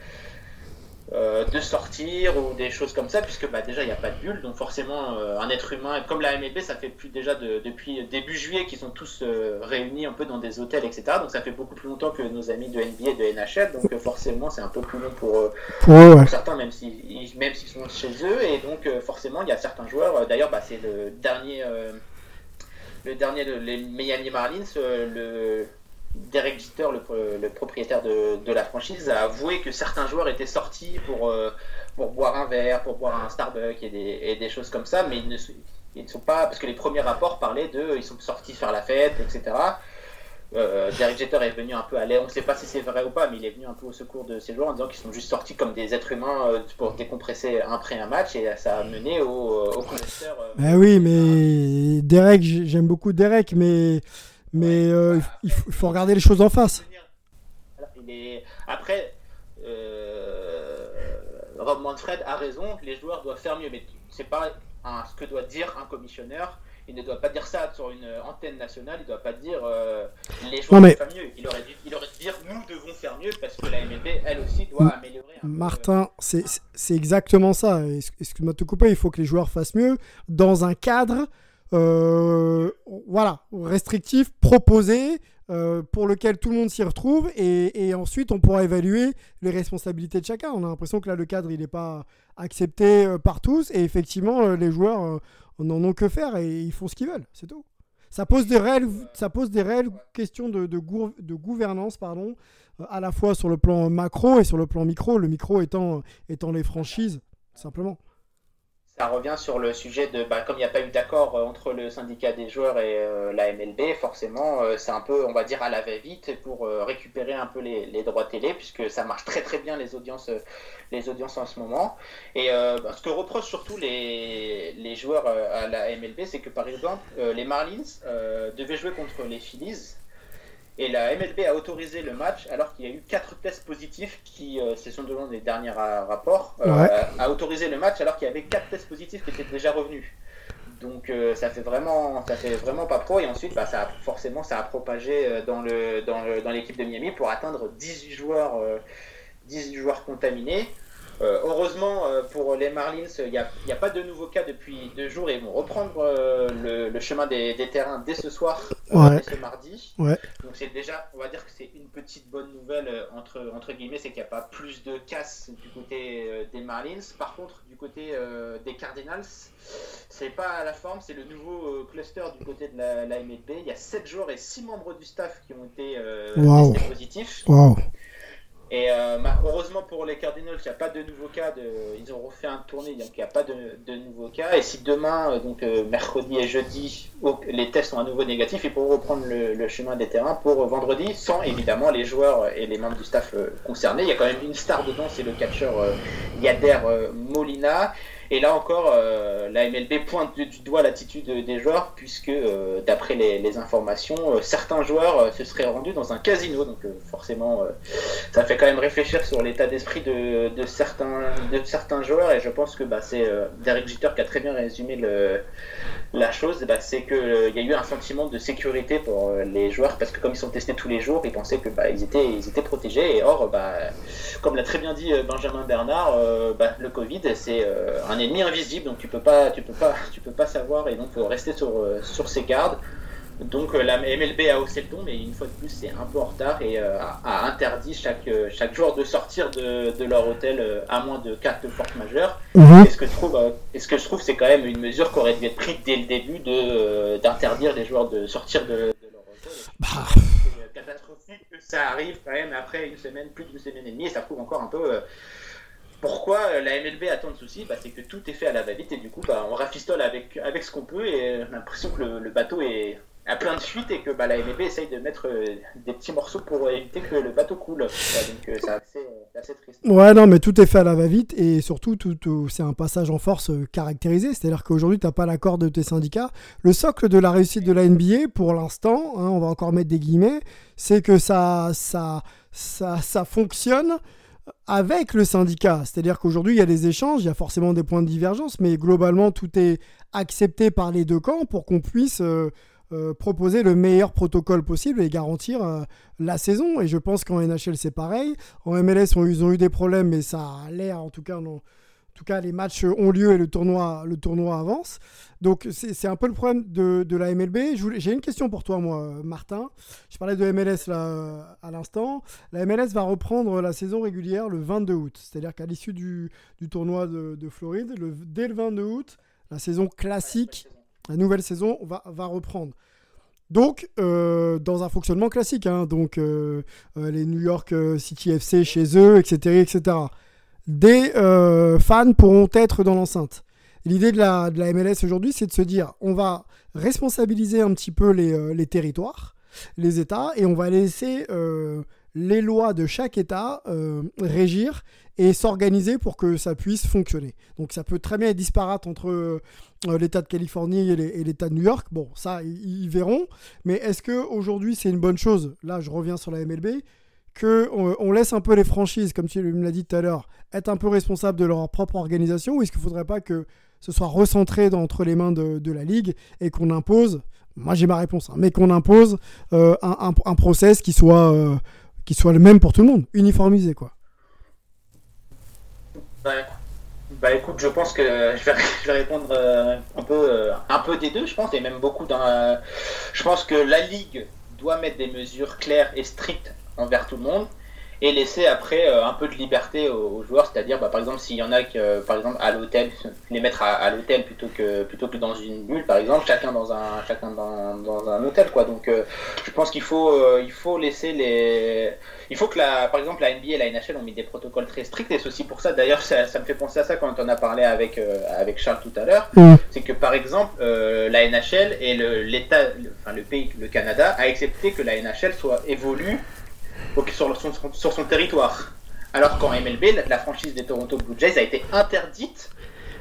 euh, de sortir ou des choses comme ça, puisque bah, déjà il n'y a pas de bulle, donc forcément euh, un être humain, comme la MLB, ça fait plus déjà de, depuis début juillet qu'ils sont tous euh, réunis un peu dans des hôtels, etc. Donc ça fait beaucoup plus longtemps que nos amis de NBA et de NHL, donc forcément c'est un peu plus long pour, Pour eux, ouais. pour certains, même s'ils même s'ils sont chez eux, et donc forcément il y a certains joueurs, d'ailleurs bah, c'est le dernier, le dernier, de- les Miami Marlins, le Derek Jeter, le, pro- le propriétaire de, la franchise, a avoué que certains joueurs étaient sortis pour, euh, pour boire un verre, pour boire un Starbucks et des, choses comme ça, mais ils ne, sont- pas. Parce que les premiers rapports parlaient de. Ils sont sortis faire la fête, etc. Euh, Derek Jeter est venu un peu à l'aide, on ne sait pas si c'est vrai ou pas, mais il est venu un peu au secours de ces joueurs en disant qu'ils sont juste sortis comme des êtres humains euh, pour décompresser après un match et ça a mené au, au connaisseur. Ben oui, mais Derek, j'aime beaucoup Derek, mais, mais euh, il faut- regarder les choses en face. Après, euh, Rob Manfred a raison, les joueurs doivent faire mieux, mais c'est pas un- ce que doit dire un commissionneur. Il ne doit pas dire ça sur une antenne nationale, il ne doit pas dire euh, les joueurs doivent faire mieux. Il aurait, dû, il aurait dû dire nous devons faire mieux parce que la MLB, elle aussi, doit améliorer. un Martin, c'est c'est exactement ça. Ex- Excuse-moi de te couper, il faut que les joueurs fassent mieux dans un cadre euh, voilà, restrictif, proposé, euh, pour lequel tout le monde s'y retrouve, et, ensuite on pourra évaluer les responsabilités de chacun. On a l'impression que là, le cadre, il n'est pas accepté euh, par tous, et effectivement, les joueurs n'en ont que faire, et ils font ce qu'ils veulent, c'est tout. Ça pose des réelles, ça pose des réelles questions de, de, gouvernance, pardon, à la fois sur le plan macro et sur le plan micro, le micro étant, étant les franchises, simplement. Ça revient sur le sujet de, bah, comme il n'y a pas eu d'accord euh, entre le syndicat des joueurs et euh, la MLB, forcément, euh, c'est un peu, on va dire, à la va-vite pour euh, récupérer un peu les, les droits télé, puisque ça marche très très bien les audiences, euh, les audiences en ce moment. Et euh, bah, ce que reprochent surtout les, les joueurs à la MLB, c'est que par exemple, les Marlins devaient jouer contre les Phillies. Et la MLB a autorisé le match alors qu'il y a eu quatre tests positifs qui, euh, ce sont selon les derniers ra- rapports, euh, Ouais. a autorisé le match alors qu'il y avait quatre tests positifs qui étaient déjà revenus. Donc euh, ça fait vraiment, ça fait vraiment pas pro et ensuite bah, ça a, forcément ça a propagé euh, dans le dans le- dans l'équipe de Miami pour atteindre 18 joueurs, euh, 18 joueurs contaminés. Euh, heureusement euh, pour les Marlins, il n'y a, a pas de nouveaux cas depuis deux jours et ils vont reprendre euh, le, le chemin des, des terrains dès ce soir, euh, Ouais. dès ce mardi. Ouais. Donc c'est déjà, on va dire que c'est une petite bonne nouvelle euh, entre, entre guillemets, c'est qu'il n'y a pas plus de casse du côté euh, des Marlins. Par contre, du côté euh, des Cardinals, c'est pas à la forme, c'est le nouveau euh, cluster du côté de la, la MLB. Il y a 7 joueurs et 6 membres du staff qui ont été euh, Wow. testés positifs. Waouh. Et euh, bah, heureusement pour les Cardinals, il n'y a pas de nouveaux cas. De... Ils ont refait un tournée, donc il n'y a pas de, de nouveaux cas. Et si demain, euh, donc euh, mercredi et jeudi, les tests sont à nouveau négatifs, ils pourront reprendre le, le chemin des terrains pour euh, vendredi, sans évidemment les joueurs et les membres du staff euh, concernés. Il y a quand même une star dedans, c'est le catcheur Yader Molina. Et là encore, euh, la MLB pointe du, doigt l'attitude des joueurs, puisque euh, d'après les, informations, euh, certains joueurs se seraient rendus dans un casino. Donc forcément, ça fait quand même réfléchir sur l'état d'esprit de, certains, joueurs. Et je pense que bah, c'est Derek Jeter qui a très bien résumé la chose. Bah, c'est qu'il y a eu un sentiment de sécurité pour les joueurs, parce que comme ils sont testés tous les jours, ils pensaient que bah, étaient, protégés. Et or, comme l'a très bien dit Benjamin Bernard, le Covid, c'est euh, un ennemi invisible, donc tu peux pas, tu peux pas, tu peux pas savoir, et donc faut rester sur, euh, sur ses gardes. Donc euh, la MLB a haussé le ton, mais une fois de plus, c'est un peu en retard et euh, a, interdit chaque, chaque joueur de sortir de, de leur hôtel euh, à moins de cas de force majeure. Mhm. Et ce que je trouve, euh, et ce que je trouve, c'est quand même une mesure qui aurait dû être prise dès le début de d'interdire les joueurs de sortir de, de leur hôtel. Bah, C'est catastrophique que ça arrive quand même après une semaine, plus d'une semaine et demie, et ça prouve encore un peu pourquoi euh, la MLB a tant de soucis. Bah, c'est que tout est fait à la va-vite et du coup, bah, on rafistole avec, avec ce qu'on peut et on a l'impression que le, bateau est, à plein de fuites et que bah, la MLB essaye de mettre euh, des petits morceaux pour éviter que le bateau coule. donc euh, c'est assez, triste. Ouais, non, mais tout est fait à la va-vite et surtout, tout, c'est un passage en force caractérisé. C'est-à-dire qu'aujourd'hui, tu n'as pas l'accord de tes syndicats. Le socle de la réussite de la NBA, pour l'instant, hein, on va encore mettre des guillemets, c'est que ça, ça, ça, ça fonctionne avec le syndicat. C'est-à-dire qu'aujourd'hui, il y a des échanges, il y a forcément des points de divergence, mais globalement, tout est accepté par les deux camps pour qu'on puisse euh, euh, proposer le meilleur protocole possible et garantir euh, la saison. Et je pense qu'en NHL, c'est pareil. En MLS, ils ont eu des problèmes, mais ça a l'air, en tout cas, non. En tout cas, les matchs ont lieu et le tournoi, le tournoi avance. Donc, c'est un peu le problème de, la MLB. J'ai une question pour toi, moi, Martin. Je parlais de MLS là, à l'instant. La MLS va reprendre la saison régulière le 22 août. C'est-à-dire qu'à l'issue du, tournoi de, de Floride, dès le 22 août, la saison classique, la nouvelle saison va, va reprendre. Donc, euh, dans un fonctionnement classique, hein, donc euh, euh, les New York City FC chez eux, etc., etc des euh, fans pourront être dans l'enceinte. L'idée de la, de la, MLS aujourd'hui, c'est de se dire, on va responsabiliser un petit peu les, euh, les territoires, les États, et on va laisser euh, les lois de chaque État régir et s'organiser pour que ça puisse fonctionner. Donc ça peut très bien être disparate entre l'État de Californie et l'État de New York. Bon, ça, ils verront. Mais est-ce qu'aujourd'hui, c'est une bonne chose? Là, je reviens sur la MLB qu'on on laisse un peu les franchises, comme tu me l'as dit tout à l'heure, être un peu responsables de leur propre organisation ou est-ce qu'il ne faudrait pas que ce soit recentré entre les mains de, la Ligue et qu'on impose, moi j'ai ma réponse, hein, mais qu'on impose euh, un, process qui soit, euh, qui soit le même pour tout le monde, uniformisé quoi. Bah écoute, je pense que je vais, répondre euh, un, peu, un peu des deux, je pense, et même beaucoup dans. je pense que la Ligue doit mettre des mesures claires et strictes envers tout le monde et laisser après euh, un peu de liberté aux, joueurs, c'est-à-dire bah, par exemple s'il y en a qui, euh, par exemple à l'hôtel, les mettre à, l'hôtel plutôt que plutôt que dans une bulle par exemple, chacun dans un chacun dans, dans un hôtel quoi. Donc euh, je pense qu'il faut il faut laisser les il faut que la par exemple la NBA et la NHL ont mis des protocoles très stricts et ceci pour ça d'ailleurs ça, ça, me fait penser à ça quand on a parlé avec avec Charles tout à l'heure, mm. c'est que par exemple la NHL et le l'état enfin le pays le Canada a accepté que la NHL soit évolue sur, son, sur son territoire. Alors qu'en MLB, la, franchise des Toronto Blue Jays a été interdite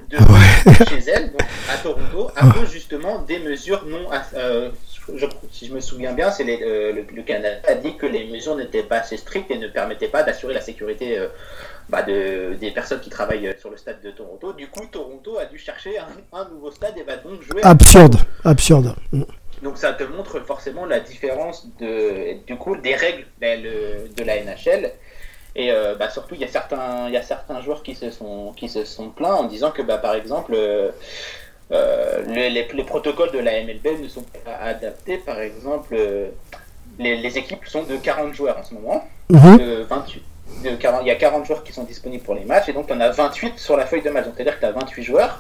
de ah chez elle, donc à Toronto, à cause justement des mesures non. Euh, si je me souviens bien, c'est euh, le, Canada a dit que les mesures n'étaient pas assez strictes et ne permettaient pas d'assurer la sécurité euh, bah de, des personnes qui travaillent sur le stade de Toronto. Du coup, Toronto a dû chercher un, un nouveau stade et va donc jouer. Absurde, absurde. Donc ça te montre forcément la différence de, du coup des règles de la NHL. Et euh, bah, surtout, il y, a certains, il y a certains joueurs qui se sont, qui se sont plaints en disant que bah, par exemple, euh, euh, les, les, protocoles de la MLB ne sont pas adaptés. Par exemple, les, les, équipes sont de 40 joueurs en ce moment. Mhm. De 28. De 40, il y a 40 joueurs qui sont disponibles pour les matchs et donc on a 28 sur la feuille de match. Donc c'est-à-dire que tu as 28 joueurs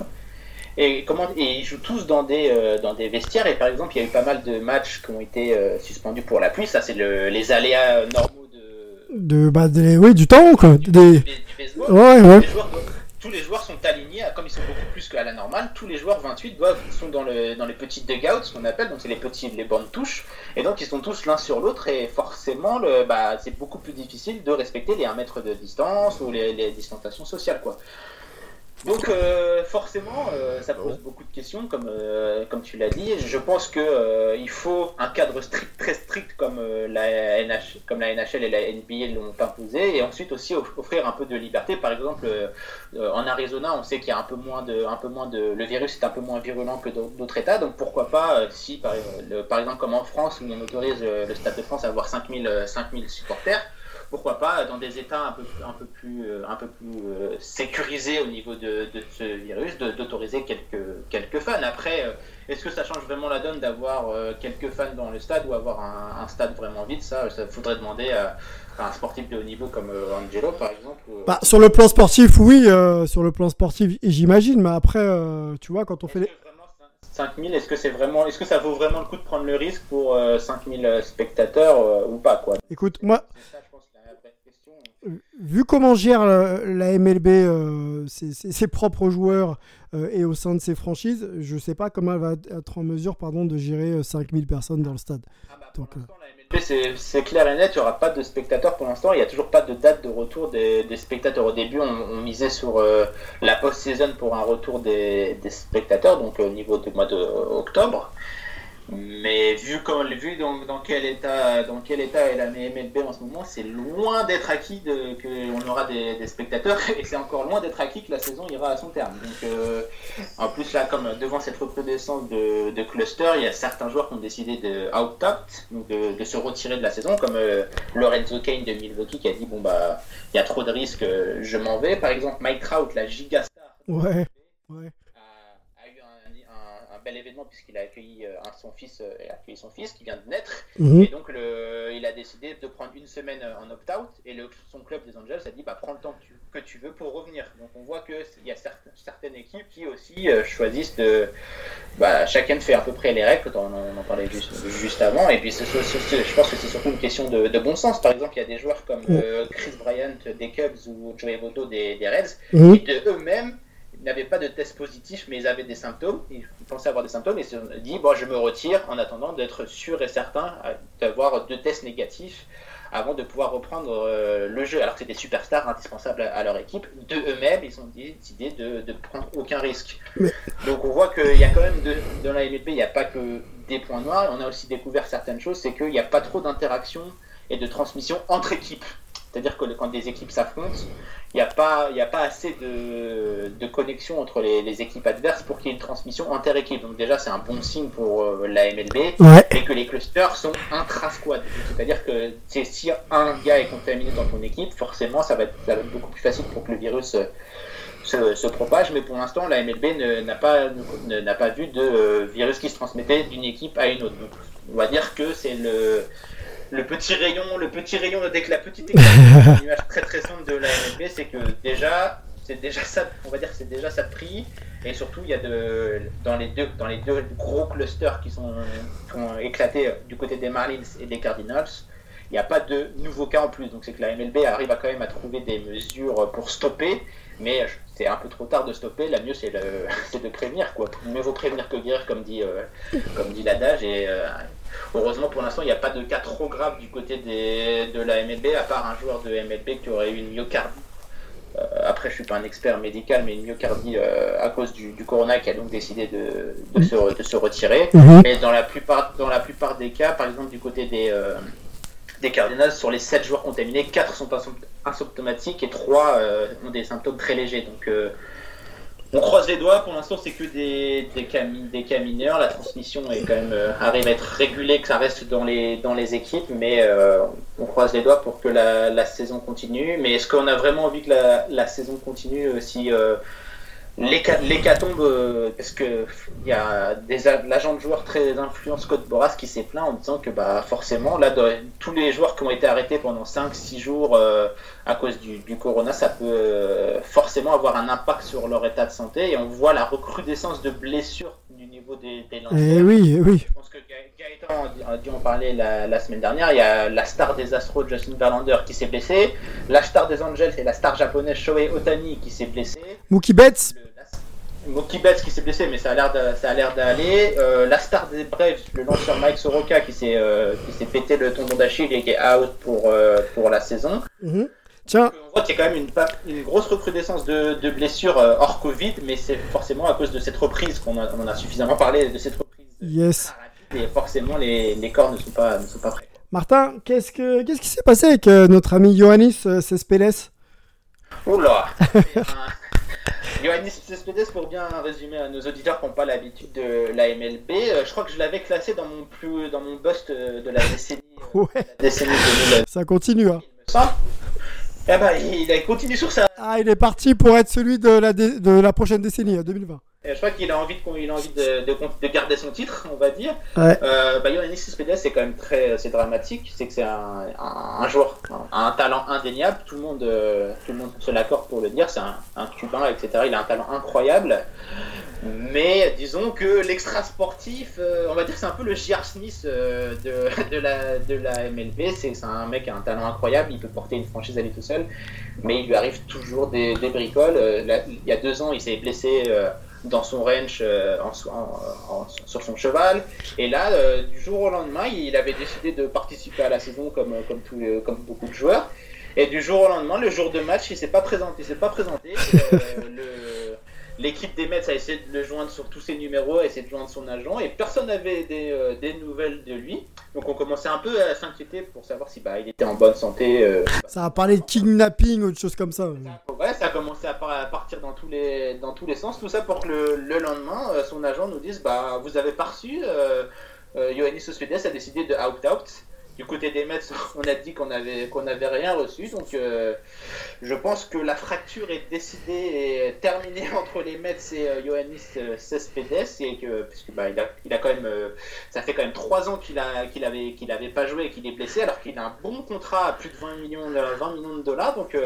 et, comment, et ils jouent tous dans des, euh, dans des vestiaires. Et par exemple, il y a eu pas mal de matchs qui ont été euh, suspendus pour la pluie. Ça, c'est le, les aléas normaux de. de bah, oui, du temps, quoi. Des... Du, baseball. Ouais, ouais. Les joueurs, tous les joueurs sont alignés, comme ils sont beaucoup plus qu'à la normale. Tous les joueurs 28 doivent, sont dans, le, dans les petits dugouts, ce qu'on appelle. Donc, c'est les petits, les bonnes touches. Et donc, ils sont tous l'un sur l'autre. Et forcément, le, bah, c'est beaucoup plus difficile de respecter les 1 mètre de distance ou les, les distanciations sociales, quoi. Donc euh, forcément, euh, ça pose beaucoup de questions, comme, euh, comme tu l'as dit. Je pense qu'il il faut un cadre strict, très strict comme, la NH, comme la NHL et la NBA l'ont imposé, et ensuite aussi offrir un peu de liberté. Par exemple, en Arizona, on sait qu'il y a un peu moins de, un peu moins de, le virus est un peu moins virulent que d'autres États, donc pourquoi pas, si par, par, exemple comme en France où on autorise le Stade de France à avoir 5000 5000 supporters pourquoi pas dans des États un peu, un peu plus, un peu plus euh, euh, sécurisés au niveau de, ce virus, d'autoriser quelques, quelques fans. Après, euh, est-ce que ça change vraiment la donne d'avoir quelques fans dans le stade ou avoir un, stade vraiment vide? Ça, ça faudrait demander à, un sportif de haut niveau comme Angelo, par exemple. Bah, sur le plan sportif, oui, sur le plan sportif, j'imagine, mais après, tu vois, quand on fait les... 5000, est-ce que c'est vraiment, est-ce que ça vaut vraiment le coup de prendre le risque pour 5000 spectateurs ou pas quoi? Écoute, moi, vu comment gère la, MLB euh, ses, propres joueurs, euh, et au sein de ses franchises. Je ne sais pas comment elle va être en mesure pardon, de gérer 5000 personnes dans le stade. Ah bah, Donc, c'est clair et net, il n'y aura pas de spectateurs pour l'instant. Il n'y a toujours pas de date de retour des, spectateurs. Au début, on, misait sur la post-saison pour un retour des, des spectateurs, donc au niveau du mois d'octobre. Mais vu, comme, vu dans, dans, quel état, dans quel état est la MLB en ce moment, c'est loin d'être acquis qu'on aura des, spectateurs et c'est encore loin d'être acquis que la saison ira à son terme. Donc, euh, en plus, là, comme devant cette recrudescence de, de cluster, il y a certains joueurs qui ont décidé de out-opt, donc de, se retirer de la saison, comme euh, Lorenzo Kane de Milwaukee qui a dit Bon, bah, il y a trop de risques, je m'en vais. Par exemple, Mike Trout, la gigastar. Ouais, ouais bel événement puisqu'il a accueilli euh, son fils, euh, a accueilli son fils qui vient de naître. Mhm. Et donc le, il a décidé de prendre une semaine euh, en opt-out et le, son club des Angels a dit bah, prends le temps que tu, veux pour revenir. Donc on voit qu'il y a certaines, certaines équipes qui aussi choisissent de. Bah, chacun fait à peu près les règles, on en, en parlait juste, juste, avant. Et puis je pense que c'est surtout une question de, bon sens. Par exemple, il y a des joueurs comme Chris Bryant des Cubs ou Joey Votto des, des Reds mhm. qui de eux-mêmes n'avaient pas de test positif, mais ils avaient des symptômes. Ils pensaient avoir des symptômes et se sont dit bon, je me retire en attendant d'être sûr et certain d'avoir deux tests négatifs avant de pouvoir reprendre euh, le jeu. Alors que c'est des superstars indispensables à, leur équipe. De eux-mêmes, ils ont décidé de, de prendre aucun risque. Donc on voit qu'il y a quand même de, dans la MLB, il n'y a pas que des points noirs. On a aussi découvert certaines choses, c'est qu'il n'y a pas trop d'interaction et de transmission entre équipes. C'est-à-dire que quand des équipes s'affrontent, il n'y a, pas, a pas assez de, de connexion entre les, équipes adverses pour qu'il y ait une transmission inter-équipe. Donc déjà, c'est un bon signe pour euh, la MLB. Et que les clusters sont intra-squad. C'est-à-dire que si un gars est contaminé dans ton équipe, forcément, ça va être, beaucoup plus facile pour que le virus... Euh, se, propage, mais pour l'instant, la MLB n'a pas, n'a pas vu de euh, virus qui se transmettait d'une équipe à une autre. Donc, on va dire que c'est le, le petit rayon, le petit rayon dès que la petite image très très simple de la MLB, c'est que déjà, c'est déjà ça, on va dire que c'est déjà ça de prix, et surtout il y a de, dans les deux, dans les deux gros clusters qui sont, éclatés du côté des Marlins et des Cardinals, il n'y a pas de nouveaux cas en plus, donc c'est que la MLB arrive à quand même à trouver des mesures pour stopper, mais c'est un peu trop tard de stopper. La mieux, c'est de prévenir. Quoi. Mieux vaut prévenir que guérir, comme dit, euh, comme dit l'adage. Et euh, heureusement, pour l'instant, il n'y a pas de cas trop grave du côté des, de la MLB, à part un joueur de MLB qui aurait eu une myocardie. Euh, après, je suis pas un expert médical, mais une myocardie à cause du, corona qui a donc décidé de, de, se, de se, retirer. Mhm. Mais dans la, plupart, dans la plupart des cas, par exemple du côté des, des Cardinals, sur les 7 joueurs contaminés, 4 sont asymptomatiques et 3 euh, ont des symptômes très légers. Donc euh, on croise les doigts, pour l'instant c'est que des, des, cas, des cas mineurs, la transmission est quand même, euh, arrive à être régulée, que ça reste dans les, dans les équipes, mais on croise les doigts pour que la, saison continue. Mais est-ce qu'on a vraiment envie que la, la saison continue si L'hécatombe, euh, parce que il y a des l'agent de joueurs très influent Scott Boras qui s'est plaint en disant que bah forcément là tous les joueurs qui ont été arrêtés pendant 5-6 jours euh, à cause du, du, corona ça peut euh, forcément avoir un impact sur leur état de santé. Et on voit la recrudescence de blessures niveau des, des lanceurs. Et eh oui, eh oui. Je pense que Gaëtan a dû en parler la, la, semaine dernière. Il y a la star des Astros, Justin Verlander, qui s'est blessé. La star des Angels et la star japonaise Shohei Otani qui s'est blessé. Mookie Betts. Mookie Betts qui s'est blessé, mais ça a l'air d'aller. Euh, la star des Braves, le lanceur Mike Soroka qui s'est euh, qui s'est pété le tendon d'Achille et qui est out pour euh, pour la saison. Mhm. Tiens. on voit qu'il y a quand même une, une grosse recrudescence de, de blessures hors Covid, mais c'est forcément à cause de cette reprise qu'on a, on a suffisamment parlé de cette reprise. Yes. Et forcément, les, les corps ne sont pas, ne sont pas prêts. Martin, qu'est-ce, que, qu'est-ce qui s'est passé avec notre ami Ioannis Cespedes? Oula Ioannis Cespedes, pour bien résumer à nos auditeurs qui n'ont pas l'habitude de la MLB, euh, je crois que je l'avais classé dans mon, plus, dans mon bust de la décennie, euh, ouais. la décennie Ça continue, hein. Ben, il, continue sur ça. Ah, il est parti pour être celui de la, de la prochaine décennie, 2020. je crois qu'il a envie, de, il a envie de, de, garder son titre, on va dire. Ouais. Euh, bah, c'est quand même très c'est dramatique. C'est que c'est un, un, joueur, un, un, talent indéniable. Tout le monde, euh, tout le monde se l'accorde pour le dire. C'est un, un cubain, etc. Il a un talent incroyable. Mais disons que l'extra sportif, euh, on va dire que c'est un peu le J.R. Smith euh, de, de, la, de la MLB. C'est un mec qui a un talent incroyable, il peut porter une franchise à lui tout seul, mais il lui arrive toujours des, des bricoles. Euh, il y a deux ans, il s'est blessé dans son ranch euh, sur son cheval. Et là, du jour au lendemain, il avait décidé de participer à la saison comme, comme, comme beaucoup de joueurs. Et du jour au lendemain, le jour de match, il s'est pas présenté. Il s'est pas présenté. L'équipe des Mets a essayé de le joindre sur tous ses numéros, a essayé de joindre son agent, et personne n'avait des, euh, des, nouvelles de lui. Donc on commençait un peu à s'inquiéter pour savoir si bah, il était en bonne santé. Euh. ça a parlé de kidnapping ou de choses comme ça. Ouais, ça a commencé à, partir dans tous, les, dans tous les sens. Tout ça pour que le, lendemain, euh, son agent nous dise bah, Vous avez pas reçu, Yoannis Osvedes a décidé de out-out du côté des Mets, on a dit qu'on avait qu'on n'avait rien reçu. Donc, euh, je pense que la fracture est décidée et terminée entre les Mets et euh, Ioannis euh, Cespedes, et que puisque bah, il a, il a quand même, ça fait quand même trois ans qu'il a qu'il avait qu'il avait pas joué et qu'il est blessé, alors qu'il a un bon contrat à plus de 20 millions 20 millions de dollars. Donc,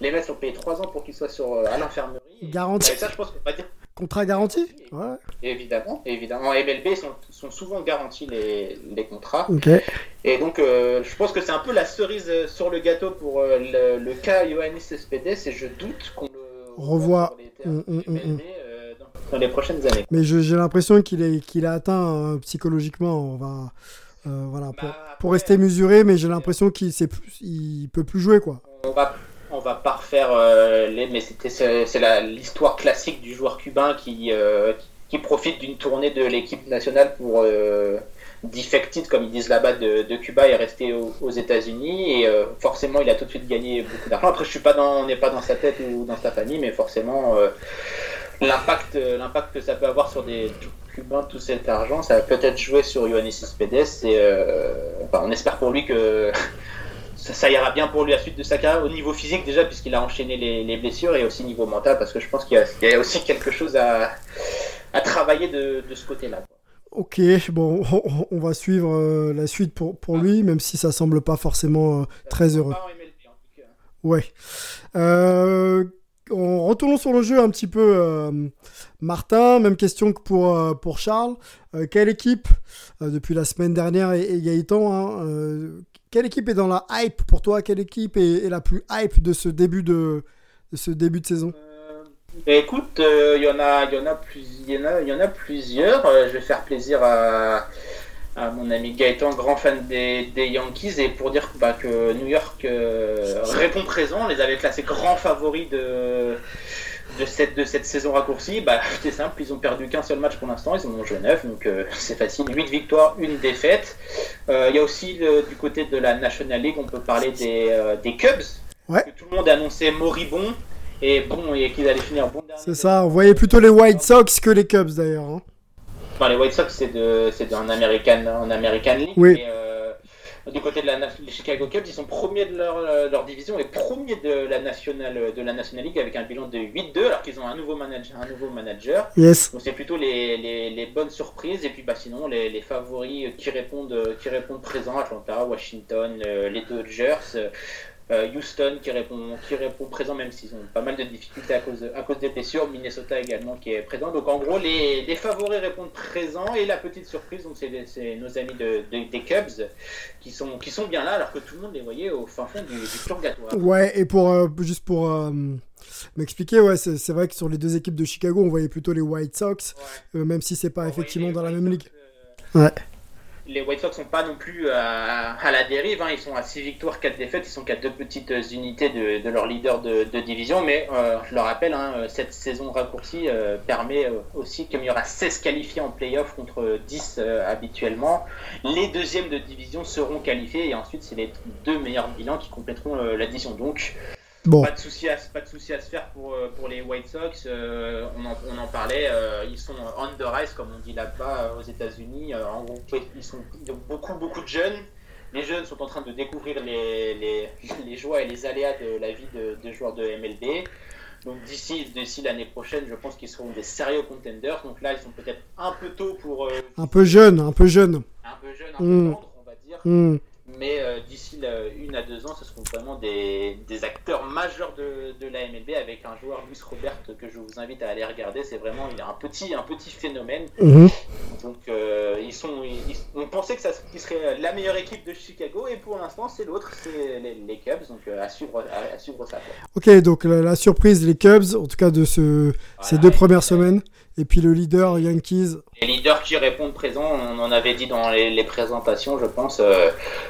les Mets ont payé trois ans pour qu'il soit sur à l'infirmerie. Garanti. ça, je pense qu'on va dire Contrat garanti ouais. Évidemment, évidemment. En MLB, sont, sont souvent garantis les, les contrats. Et donc, euh, je pense que c'est un peu la cerise sur le gâteau pour euh, le, cas Ioannis Cespedes, et je doute qu'on le revoit mm, mm, mm, euh, dans, les prochaines années. Mais j'ai l'impression qu'il qu'il a atteint psychologiquement. On va, voilà, pour, bah, pour, rester mesuré, mais j'ai l'impression qu'il ne peut plus jouer. quoi. On va on va pas refaire les, mais c'est l'histoire classique du joueur cubain qui, qui profite d'une tournée de l'équipe nationale pour defected, comme ils disent là-bas, de, Cuba est resté aux, États-Unis et euh, forcément il a tout de suite gagné beaucoup d'argent. Après, je suis pas dans, on n'est pas dans sa tête ou dans sa famille, mais forcément euh, l'impact, l'impact que ça peut avoir sur des Cubains tout cet argent, ça va peut-être jouer sur Ioannis Cespedes et euh, on espère pour lui que ça, ira bien pour lui à la suite de sa carrière au niveau physique déjà puisqu'il a enchaîné les, blessures et aussi niveau mental parce que je pense qu'il y, a, aussi quelque chose à, à travailler de, de ce côté-là. Ok, bon, on, va suivre euh, la suite pour, pour lui, même si ça semble pas forcément euh, très heureux. Ouais. Euh, on retournons sur le jeu un petit peu. Martin, même question que pour, pour Charles. quelle équipe, depuis la semaine dernière et, Gaëtan, hein, quelle équipe est dans la hype pour toi? Quelle équipe est, la plus hype de ce début de, ce début de saison? Écoute, il euh, y, en a, y, plusieurs. Euh, je vais faire plaisir à, mon ami Gaëtan, grand fan des, des Yankees, et pour dire bah, que New York euh, répond présent, on les avait classés grands favoris de, de, cette, de cette saison raccourcie. Bah, c'est simple, ils ont perdu qu'un seul match pour l'instant, ils ont joué 9, donc c'est facile. 8 victoires, une défaite. Il y a aussi du côté de la National League, on peut parler des, des Cubs. Que tout le monde a annoncé moribond et bon, et qu'ils allaient finir bon. C'est ça, on voyait plutôt les White Sox que les Cubs d'ailleurs. Hein. les White Sox, c'est d'un American, en American League. Oui. Mais, euh, du côté de la les Chicago Cubs, ils sont premiers de leur, euh, leur division et premiers de la National, de la National League avec un bilan de 8-2, alors qu'ils ont un nouveau manager. Un nouveau manager. Yes. Donc c'est plutôt les, les, les, bonnes surprises. Et puis bah, sinon, les, les favoris qui répondent, qui répondent présents Atlanta, Washington, euh, les Dodgers. Euh, Houston qui répond, qui répond présent, même s'ils ont pas mal de difficultés à cause, à cause des blessures. Minnesota également qui est présent. Donc en gros, les, les favoris répondent présent. Et la petite surprise, donc c'est nos amis de, des Cubs qui sont, qui sont bien là, alors que tout le monde les voyait au fin fond du, du purgatoire. Ouais, et pour, euh, juste pour. Euh, m'expliquer, ouais, c'est vrai que sur les deux équipes de Chicago, on voyait plutôt les White Sox, même si c'est pas effectivement dans la même ligue. Ouais les White Sox sont pas non plus à, la dérive. Hein. Ils sont à 6 victoires, 4 défaites. Ils sont qu'à deux petites unités de, leur leader de, division. Mais euh, je le rappelle, hein, cette saison raccourcie euh, permet euh, aussi, comme il y aura 16 qualifiés en playoff contre 10 habituellement, les deuxièmes de division seront qualifiés. Et ensuite, c'est les deux meilleurs bilans qui compléteront l'addition. Donc, pas, de souci à, pas de souci à se faire pour, euh, pour les White Sox. Euh, on, en, on, en, parlait. Euh, ils sont on the rise, comme on dit là-bas aux États-Unis. en gros, ils, sont, ont beaucoup, beaucoup de jeunes. Les jeunes sont en train de découvrir les, les, les joies et les aléas de la vie de, de joueurs de MLB. Donc d'ici d'ici l'année prochaine, je pense qu'ils seront des sérieux contenders. Donc là, ils sont peut-être un peu tôt pour. un peu jeunes, un peu jeunes. Un peu jeunes, un peu hmm. tendre, on va dire. Hmm. Mais euh, d'ici une à deux ans, ce seront vraiment des, des acteurs majeurs de, de, la MLB avec un joueur, Luis Robert, que je vous invite à aller regarder. C'est vraiment il a un petit, un petit phénomène. Mhm. Donc euh, ils sont, on pensait que ça serait la meilleure équipe de Chicago et pour l'instant c'est l'autre, c'est les, Cubs. Donc euh, à, suivre, à, suivre ça. Ok, donc la, surprise, les Cubs, en tout cas de ce, ces deux premières semaines. Et puis le leader Yankees. Les leaders qui répondent présents, on en avait dit dans les, présentations, je pense, euh,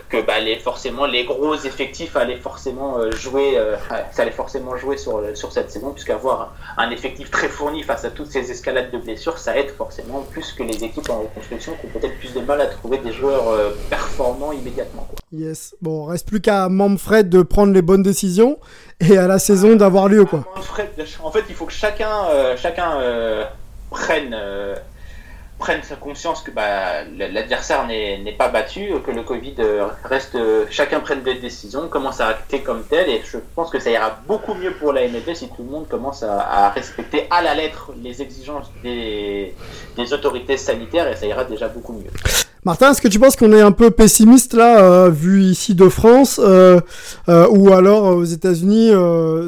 que bah, les, forcément les gros effectifs allaient forcément euh, jouer, euh, ça allait forcément jouer sur, sur cette saison, puisqu'avoir un effectif très fourni face à toutes ces escalades de blessures, ça aide forcément plus que les équipes en reconstruction qui ont peut-être plus de mal à trouver des joueurs performants immédiatement. Yes. Bon, reste plus qu'à Manfred de prendre les bonnes décisions et à la saison d'avoir lieu, quoi. en fait, il faut que chacun, chacun prennent, euh, prennent sa conscience que bah, l'adversaire n'est pas battu, que le Covid euh, reste, chacun prenne des décisions, commence à acter comme tel, et je pense que ça ira beaucoup mieux pour la MLB si tout le monde commence à, respecter à la lettre les exigences des, des autorités sanitaires, et ça ira déjà beaucoup mieux. Martin, est-ce que tu penses qu'on est un peu pessimiste là, euh, vu ici de France, euh, euh, ou alors aux États-Unis,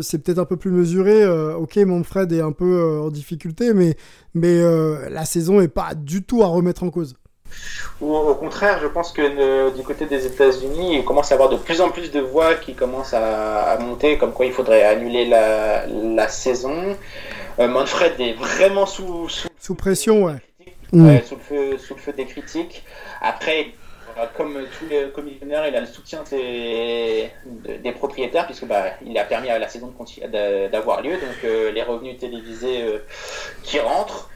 c'est peut-être un peu plus mesuré. ok, Manfred est un peu en difficulté, mais, mais la saison n'est pas du tout à remettre en cause. Ou au contraire, je pense que du côté des États-Unis, il commence à avoir de plus en plus de voix qui commencent à, monter, comme quoi il faudrait annuler la, la saison. Manfred est vraiment sous, sous, sous pression, ouais. Mm. sous, le feu, sous le feu des critiques. Après, comme tous les commissionnaires, il a le soutien des, des propriétaires, puisque bah, il a permis à la saison d'avoir lieu, donc euh, les revenus télévisés euh, qui rentrent.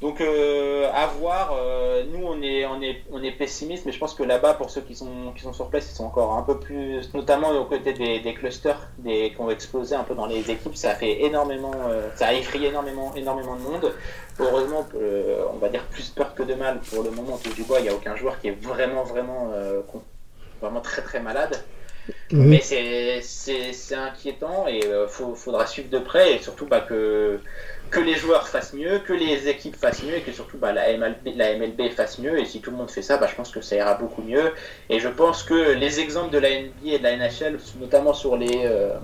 Donc euh, à voir, euh, nous on est, on, est, on est pessimiste, mais je pense que là-bas, pour ceux qui sont, qui sont sur place, ils sont encore un peu plus, notamment aux côtés des, des clusters des, qui ont explosé un peu dans les équipes, ça a fait énormément, euh, ça a effrayé énormément, énormément de monde. Heureusement, euh, on va dire plus peur que de mal pour le moment, tout du bois, il n'y a aucun joueur qui est vraiment, vraiment, euh, vraiment très très malade. Mais c'est inquiétant et il faudra suivre de près et surtout bah, que que les joueurs fassent mieux, que les équipes fassent mieux et que surtout bah, la, MLB, la MLB fasse mieux. Et si tout le monde fait ça, bah, je pense que ça ira beaucoup mieux. Et je pense que les exemples de la NBA et de la NHL, notamment sur les, euh,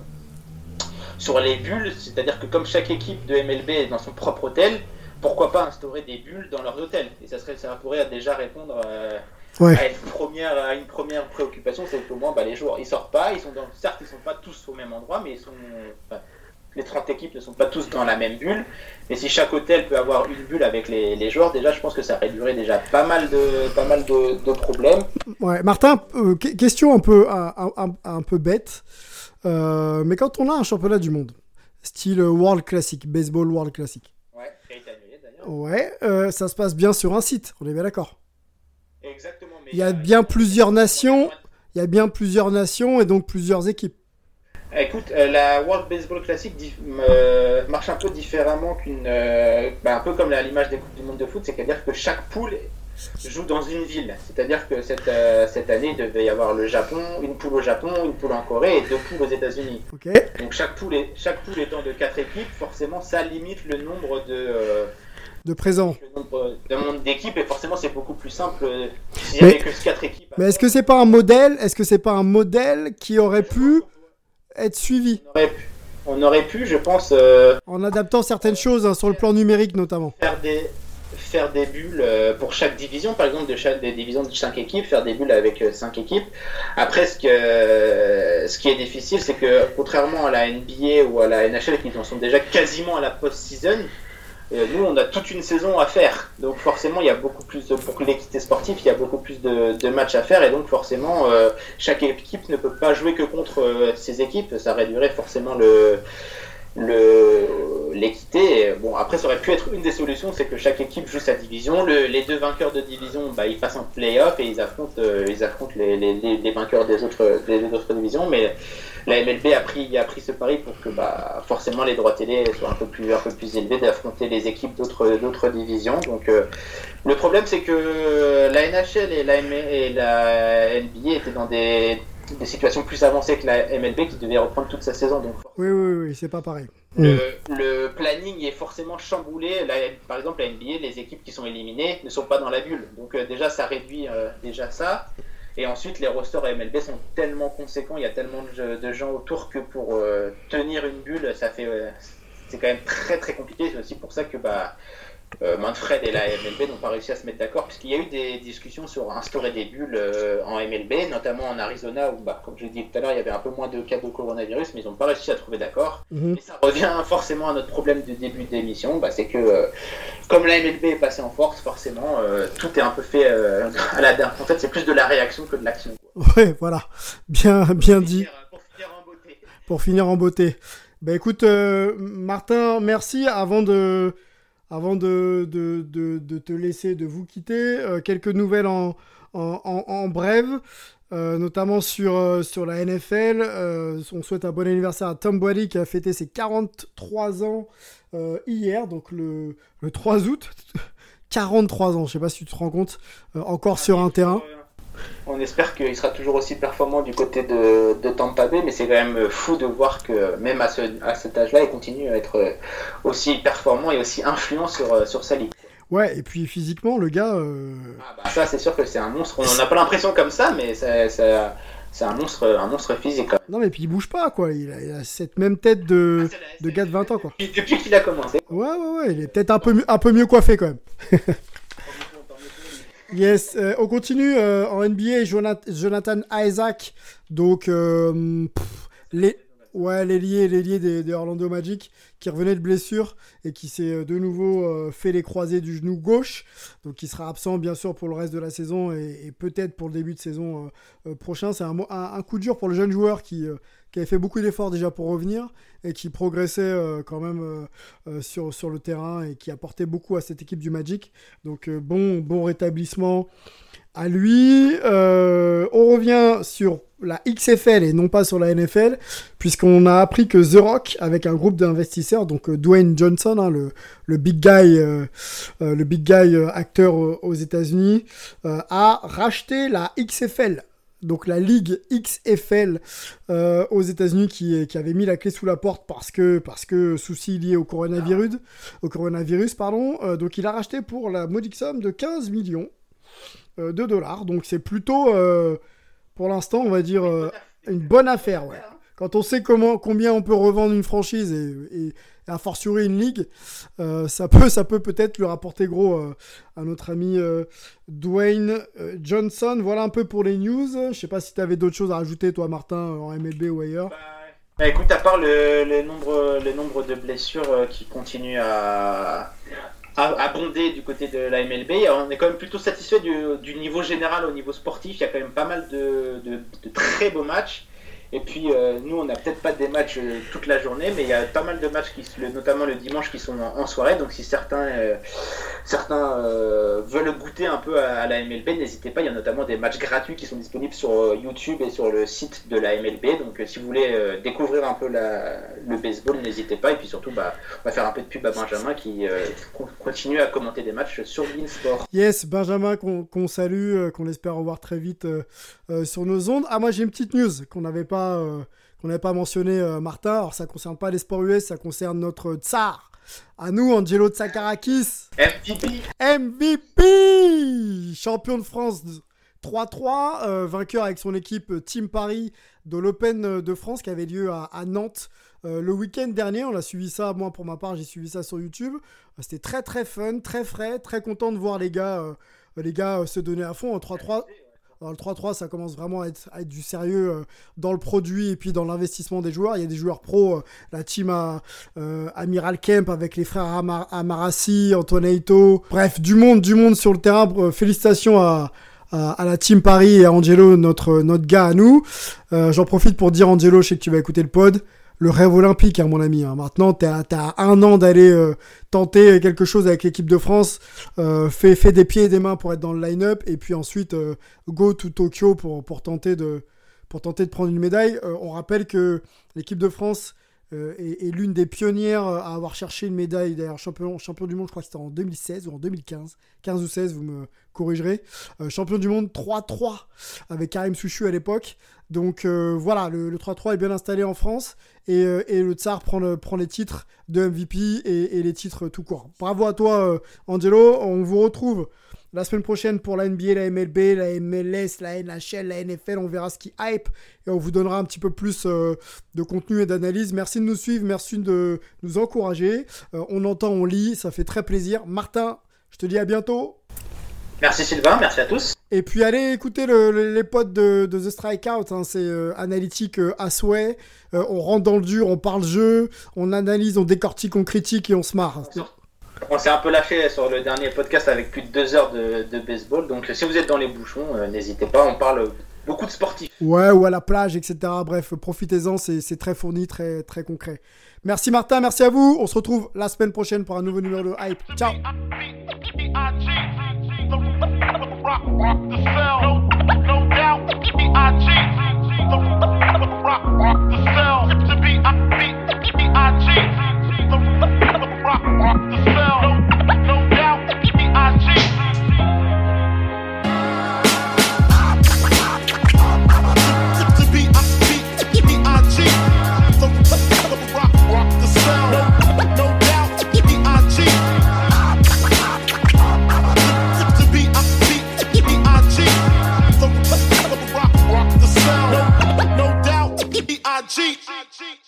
sur les bulles, c'est-à-dire que comme chaque équipe de MLB est dans son propre hôtel, pourquoi pas instaurer des bulles dans leur hôtel Et ça, serait, ça pourrait déjà répondre euh, à, une première, à une première préoccupation, c'est qu'au moins bah, les joueurs, ils sortent pas, ils sont dans, certes ils sont pas tous au même endroit, mais ils sont les 30 équipes ne sont pas tous dans la même bulle. Mais si chaque hôtel peut avoir une bulle avec les, joueurs, déjà, je pense que ça réduirait déjà pas mal de, pas mal de, problèmes. Ouais, Martin, euh, question un peu, un, peu bête. Euh, mais quand on a un championnat du monde, style World Classic, Baseball World Classic. Ouais, qui a été annulé d'ailleurs. Ouais, euh, ça se passe bien sur un site, on est bien d'accord. Exactement. Mais il y a bien plusieurs nations. Il y a bien plusieurs nations et donc plusieurs équipes. Écoute, euh, la World Baseball Classic euh, marche un peu différemment qu'une. Euh, bah, un peu comme l'image des Coupes du Monde de foot, c'est-à-dire que chaque poule joue dans une ville. C'est-à-dire que cette, cette année, il devait y avoir le Japon, une poule au Japon, une poule en Corée et deux poules aux États-Unis. Donc chaque poule, est, chaque poule étant de quatre équipes, forcément, ça limite le nombre de. de présents. Le nombre d'équipes et forcément c'est beaucoup plus simple s'il n'y avait que quatre équipes. Mais est-ce que c'est pas un modèle Est-ce que c'est pas un modèle qui aurait pu être suivi. On aurait pu, je pense. Euh, en adaptant certaines choses hein, sur le plan numérique notamment. Faire des, faire des bulles euh, pour chaque division, par exemple de chaque des divisions de 5 équipes, faire des bulles avec 5 euh, équipes. Après, ce, que, ce qui est difficile, c'est que contrairement à la NBA ou à la NHL qui en sont déjà quasiment à la post-season, nous, on a toute une saison à faire. Donc forcément, il y a beaucoup plus de, pour l'équité sportive, il y a beaucoup plus de, matchs à faire. Et donc forcément, euh, chaque équipe ne peut pas jouer que contre euh, ses équipes. Ça réduirait forcément le l'équité. Bon, après, ça aurait pu être une des solutions, c'est que chaque équipe joue sa division. les deux vainqueurs de division, bah, ils passent en play-off et ils affrontent, euh, ils affrontent les, les, les, vainqueurs des autres, des autres divisions. Mais la MLB a pris, a pris ce pari pour que bah, forcément les droits télé soient un peu plus, un peu plus élevés, d'affronter les équipes d'autres, d'autres divisions. Donc euh, le problème c'est que la NHL et la, et la NBA étaient dans des, des, situations plus avancées que la MLB qui devait reprendre toute sa saison. Donc, oui, oui, oui, c'est pas pareil. Le, mm. le, planning est forcément chamboulé. par exemple, la NBA, les équipes qui sont éliminées ne sont pas dans la bulle. Donc euh, déjà, ça réduit euh, déjà ça. Et ensuite, les rosters MLB sont tellement conséquents, il y a tellement de, gens autour que pour euh, tenir une bulle, ça fait, c'est quand même très très compliqué. C'est aussi pour ça que bah, euh, Manfred et la MLB n'ont pas réussi à se mettre d'accord, puisqu'il y a eu des discussions sur instaurer des bulles euh, en MLB, notamment en Arizona, où, bah, comme je l'ai dit tout à l'heure, il y avait un peu moins de cas de coronavirus, mais ils n'ont pas réussi à trouver d'accord. Et ça revient forcément à notre problème de début d'émission, bah, c'est que euh, comme la MLB est passée en force, forcément, tout est un peu fait à la dernière. En fait, c'est plus de la réaction que de l'action. Ouais, voilà. Bien, bien dit. Pour finir en beauté. Pour finir en beauté. Bah écoute, Martin, merci. Avant de, avant de, de, de, de te laisser, de vous quitter, euh, quelques nouvelles en, en, en, brève, euh, notamment sur, euh, sur la NFL. On souhaite un bon anniversaire à Tom Brady qui a fêté ses 43 ans hier, donc le, le 3 août. 43 ans, je sais pas si tu te rends compte, encore sur un terrain. On espère qu'il sera toujours aussi performant du côté de, de Tampa Bay, mais c'est quand même fou de voir que même à, ce, à cet âge-là, il continue à être aussi performant et aussi influent sur, sur sa ligue. Ouais, et puis physiquement, le gars. euh, Ah bah ça, c'est sûr que c'est un monstre. On n'a pas l'impression comme ça, mais c'est un monstre, un monstre physique. quand même. Non, mais puis il bouge pas, quoi. Il a, il a cette même tête de, Ah, de gars de 20 ans, quoi. Depuis, depuis qu'il a commencé. Ouais, ouais, ouais. Il est peut-être un peu, un peu mieux coiffé, quand même. Yes, euh, on continue euh, en NBA. Jonathan, Isaac, donc euh, les, ouais, l'ailier, l'ailier des, des Orlando Magic, qui revenait de blessure et qui s'est euh, de nouveau euh, fait les croisés du genou gauche, donc qui sera absent bien sûr pour le reste de la saison et, peut-être pour le début de saison euh, prochain. C'est un, coup dur pour le jeune joueur qui, avait fait beaucoup d'efforts déjà pour revenir et qui progressait quand même sur, sur le terrain et qui apportait beaucoup à cette équipe du Magic. Donc bon, bon rétablissement à lui. Euh, on revient sur la XFL et non pas sur la NFL, puisqu'on a appris que The Rock, avec un groupe d'investisseurs, donc euh, Dwayne Johnson, hein, le, big guy, euh, acteur aux États-Unis, a racheté la XFL. Donc la ligue XFL aux États-Unis qui, avait mis la clé sous la porte parce que parce que soucis liés au coronavirus, au coronavirus pardon. Donc il a racheté pour la modique somme de 15 millions de dollars. Donc c'est plutôt, euh, pour l'instant, on va dire, euh, une bonne affaire. Ouais. Quand on sait comment, combien on peut revendre une franchise et, et, a fortiori une ligue, euh, ça peut ça peut peut-être lui rapporter gros euh, à notre ami euh, Dwayne euh, Johnson. Voilà un peu pour les news. Je sais pas si tu avais d'autres choses à rajouter, toi, Martin, en MLB ou ailleurs. Bah, écoute, à part le, le nombre, le nombre de blessures euh, qui continuent à, à abonder du côté de la MLB, on est quand même plutôt satisfait du, niveau général au niveau sportif. Il y a quand même pas mal de très beaux matchs. Et puis euh, nous, on n'a peut-être pas des matchs euh, toute la journée, mais il y a pas mal de matchs, qui, notamment le dimanche, qui sont en, soirée. Donc si certains, euh, certains veulent goûter un peu à, la MLB, n'hésitez pas. Il y a notamment des matchs gratuits qui sont disponibles sur YouTube et sur le site de la MLB. Donc si vous voulez découvrir un peu le baseball, n'hésitez pas. Et puis surtout, bah, on va faire un peu de pub à Benjamin qui con- continue à commenter des matchs sur Beansport. Yes, Benjamin, qu'on salue, qu'on espère revoir très vite sur nos ondes. Ah, moi, j'ai une petite news qu'on n'avait pas, euh, qu'on n'avait pas mentionné, euh, Martin. Alors, ça concerne pas les sports US, ça concerne notre tsar. À nous, Angelo Tsakarakis, MVP MVP Champion de France 3-3, euh, vainqueur avec son équipe Team Paris de l'Open de France qui avait lieu à, à Nantes euh, le week-end dernier. On a suivi ça, moi pour ma part, j'ai suivi ça sur YouTube. Euh, C'était très très fun, très frais, très content de voir les gars, les gars se donner à fond en 3-3. Le 3-3, ça commence vraiment à être, du sérieux euh, dans le produit et puis dans l'investissement des joueurs. Il y a des joueurs pros, euh, la team à, euh, Amiral Kemp avec les frères Amar- Amarassi. Bref, du monde, du monde sur le terrain. Félicitations à, la team Paris et à Angelo, notre, notre gars à nous. J'en profite pour dire, Angelo, je sais que tu vas écouter le pod. Le rêve olympique, hein, mon ami. hein. Maintenant, t'es à un an d'aller euh, tenter quelque chose avec l'équipe de France. Euh, fais, des pieds et des mains pour être dans le line-up. Et puis ensuite, euh, go to Tokyo pour, tenter de, prendre une médaille. On rappelle que l'équipe de France euh, est l'une des pionnières euh, à avoir cherché une médaille. D'ailleurs, champion, champion du monde, je crois que c'était en 2016 ou en 2015. 15 ou 16, vous me corrigerai. champion du monde 3-3 avec Karim Souchu à l'époque. Donc voilà, le, 3-3 est bien installé en France et, le Tsar prend, prend, les titres de MVP et, et, les titres tout court. Bravo à toi, Angelo. On vous retrouve la semaine prochaine pour la NBA, la MLB, la MLS, la NHL, la NFL. On verra ce qui hype et on vous donnera un petit peu plus euh, de contenu et d'analyse. Merci de nous suivre, merci de nous encourager. Euh, on entend, on lit, ça fait très plaisir. Martin, je te dis à bientôt. Merci Sylvain, merci à tous. Et puis allez écouter les potes de, The Strikeout, hein. c'est euh, analytique à souhait. on rentre dans le dur, on parle jeu, on analyse, on décortique, on critique et on se marre. On s'est un peu lâché sur le dernier podcast avec plus de deux heures de, baseball. Donc si vous êtes dans les bouchons, euh, n'hésitez pas. On parle beaucoup de sportifs. Ouais, ou à la plage, etc. Bref, profitez-en, c'est très fourni, très, très concret. Merci Martin, merci à vous. On se retrouve la semaine prochaine pour un nouveau numéro de Hype. Ciao cheat. I cheat.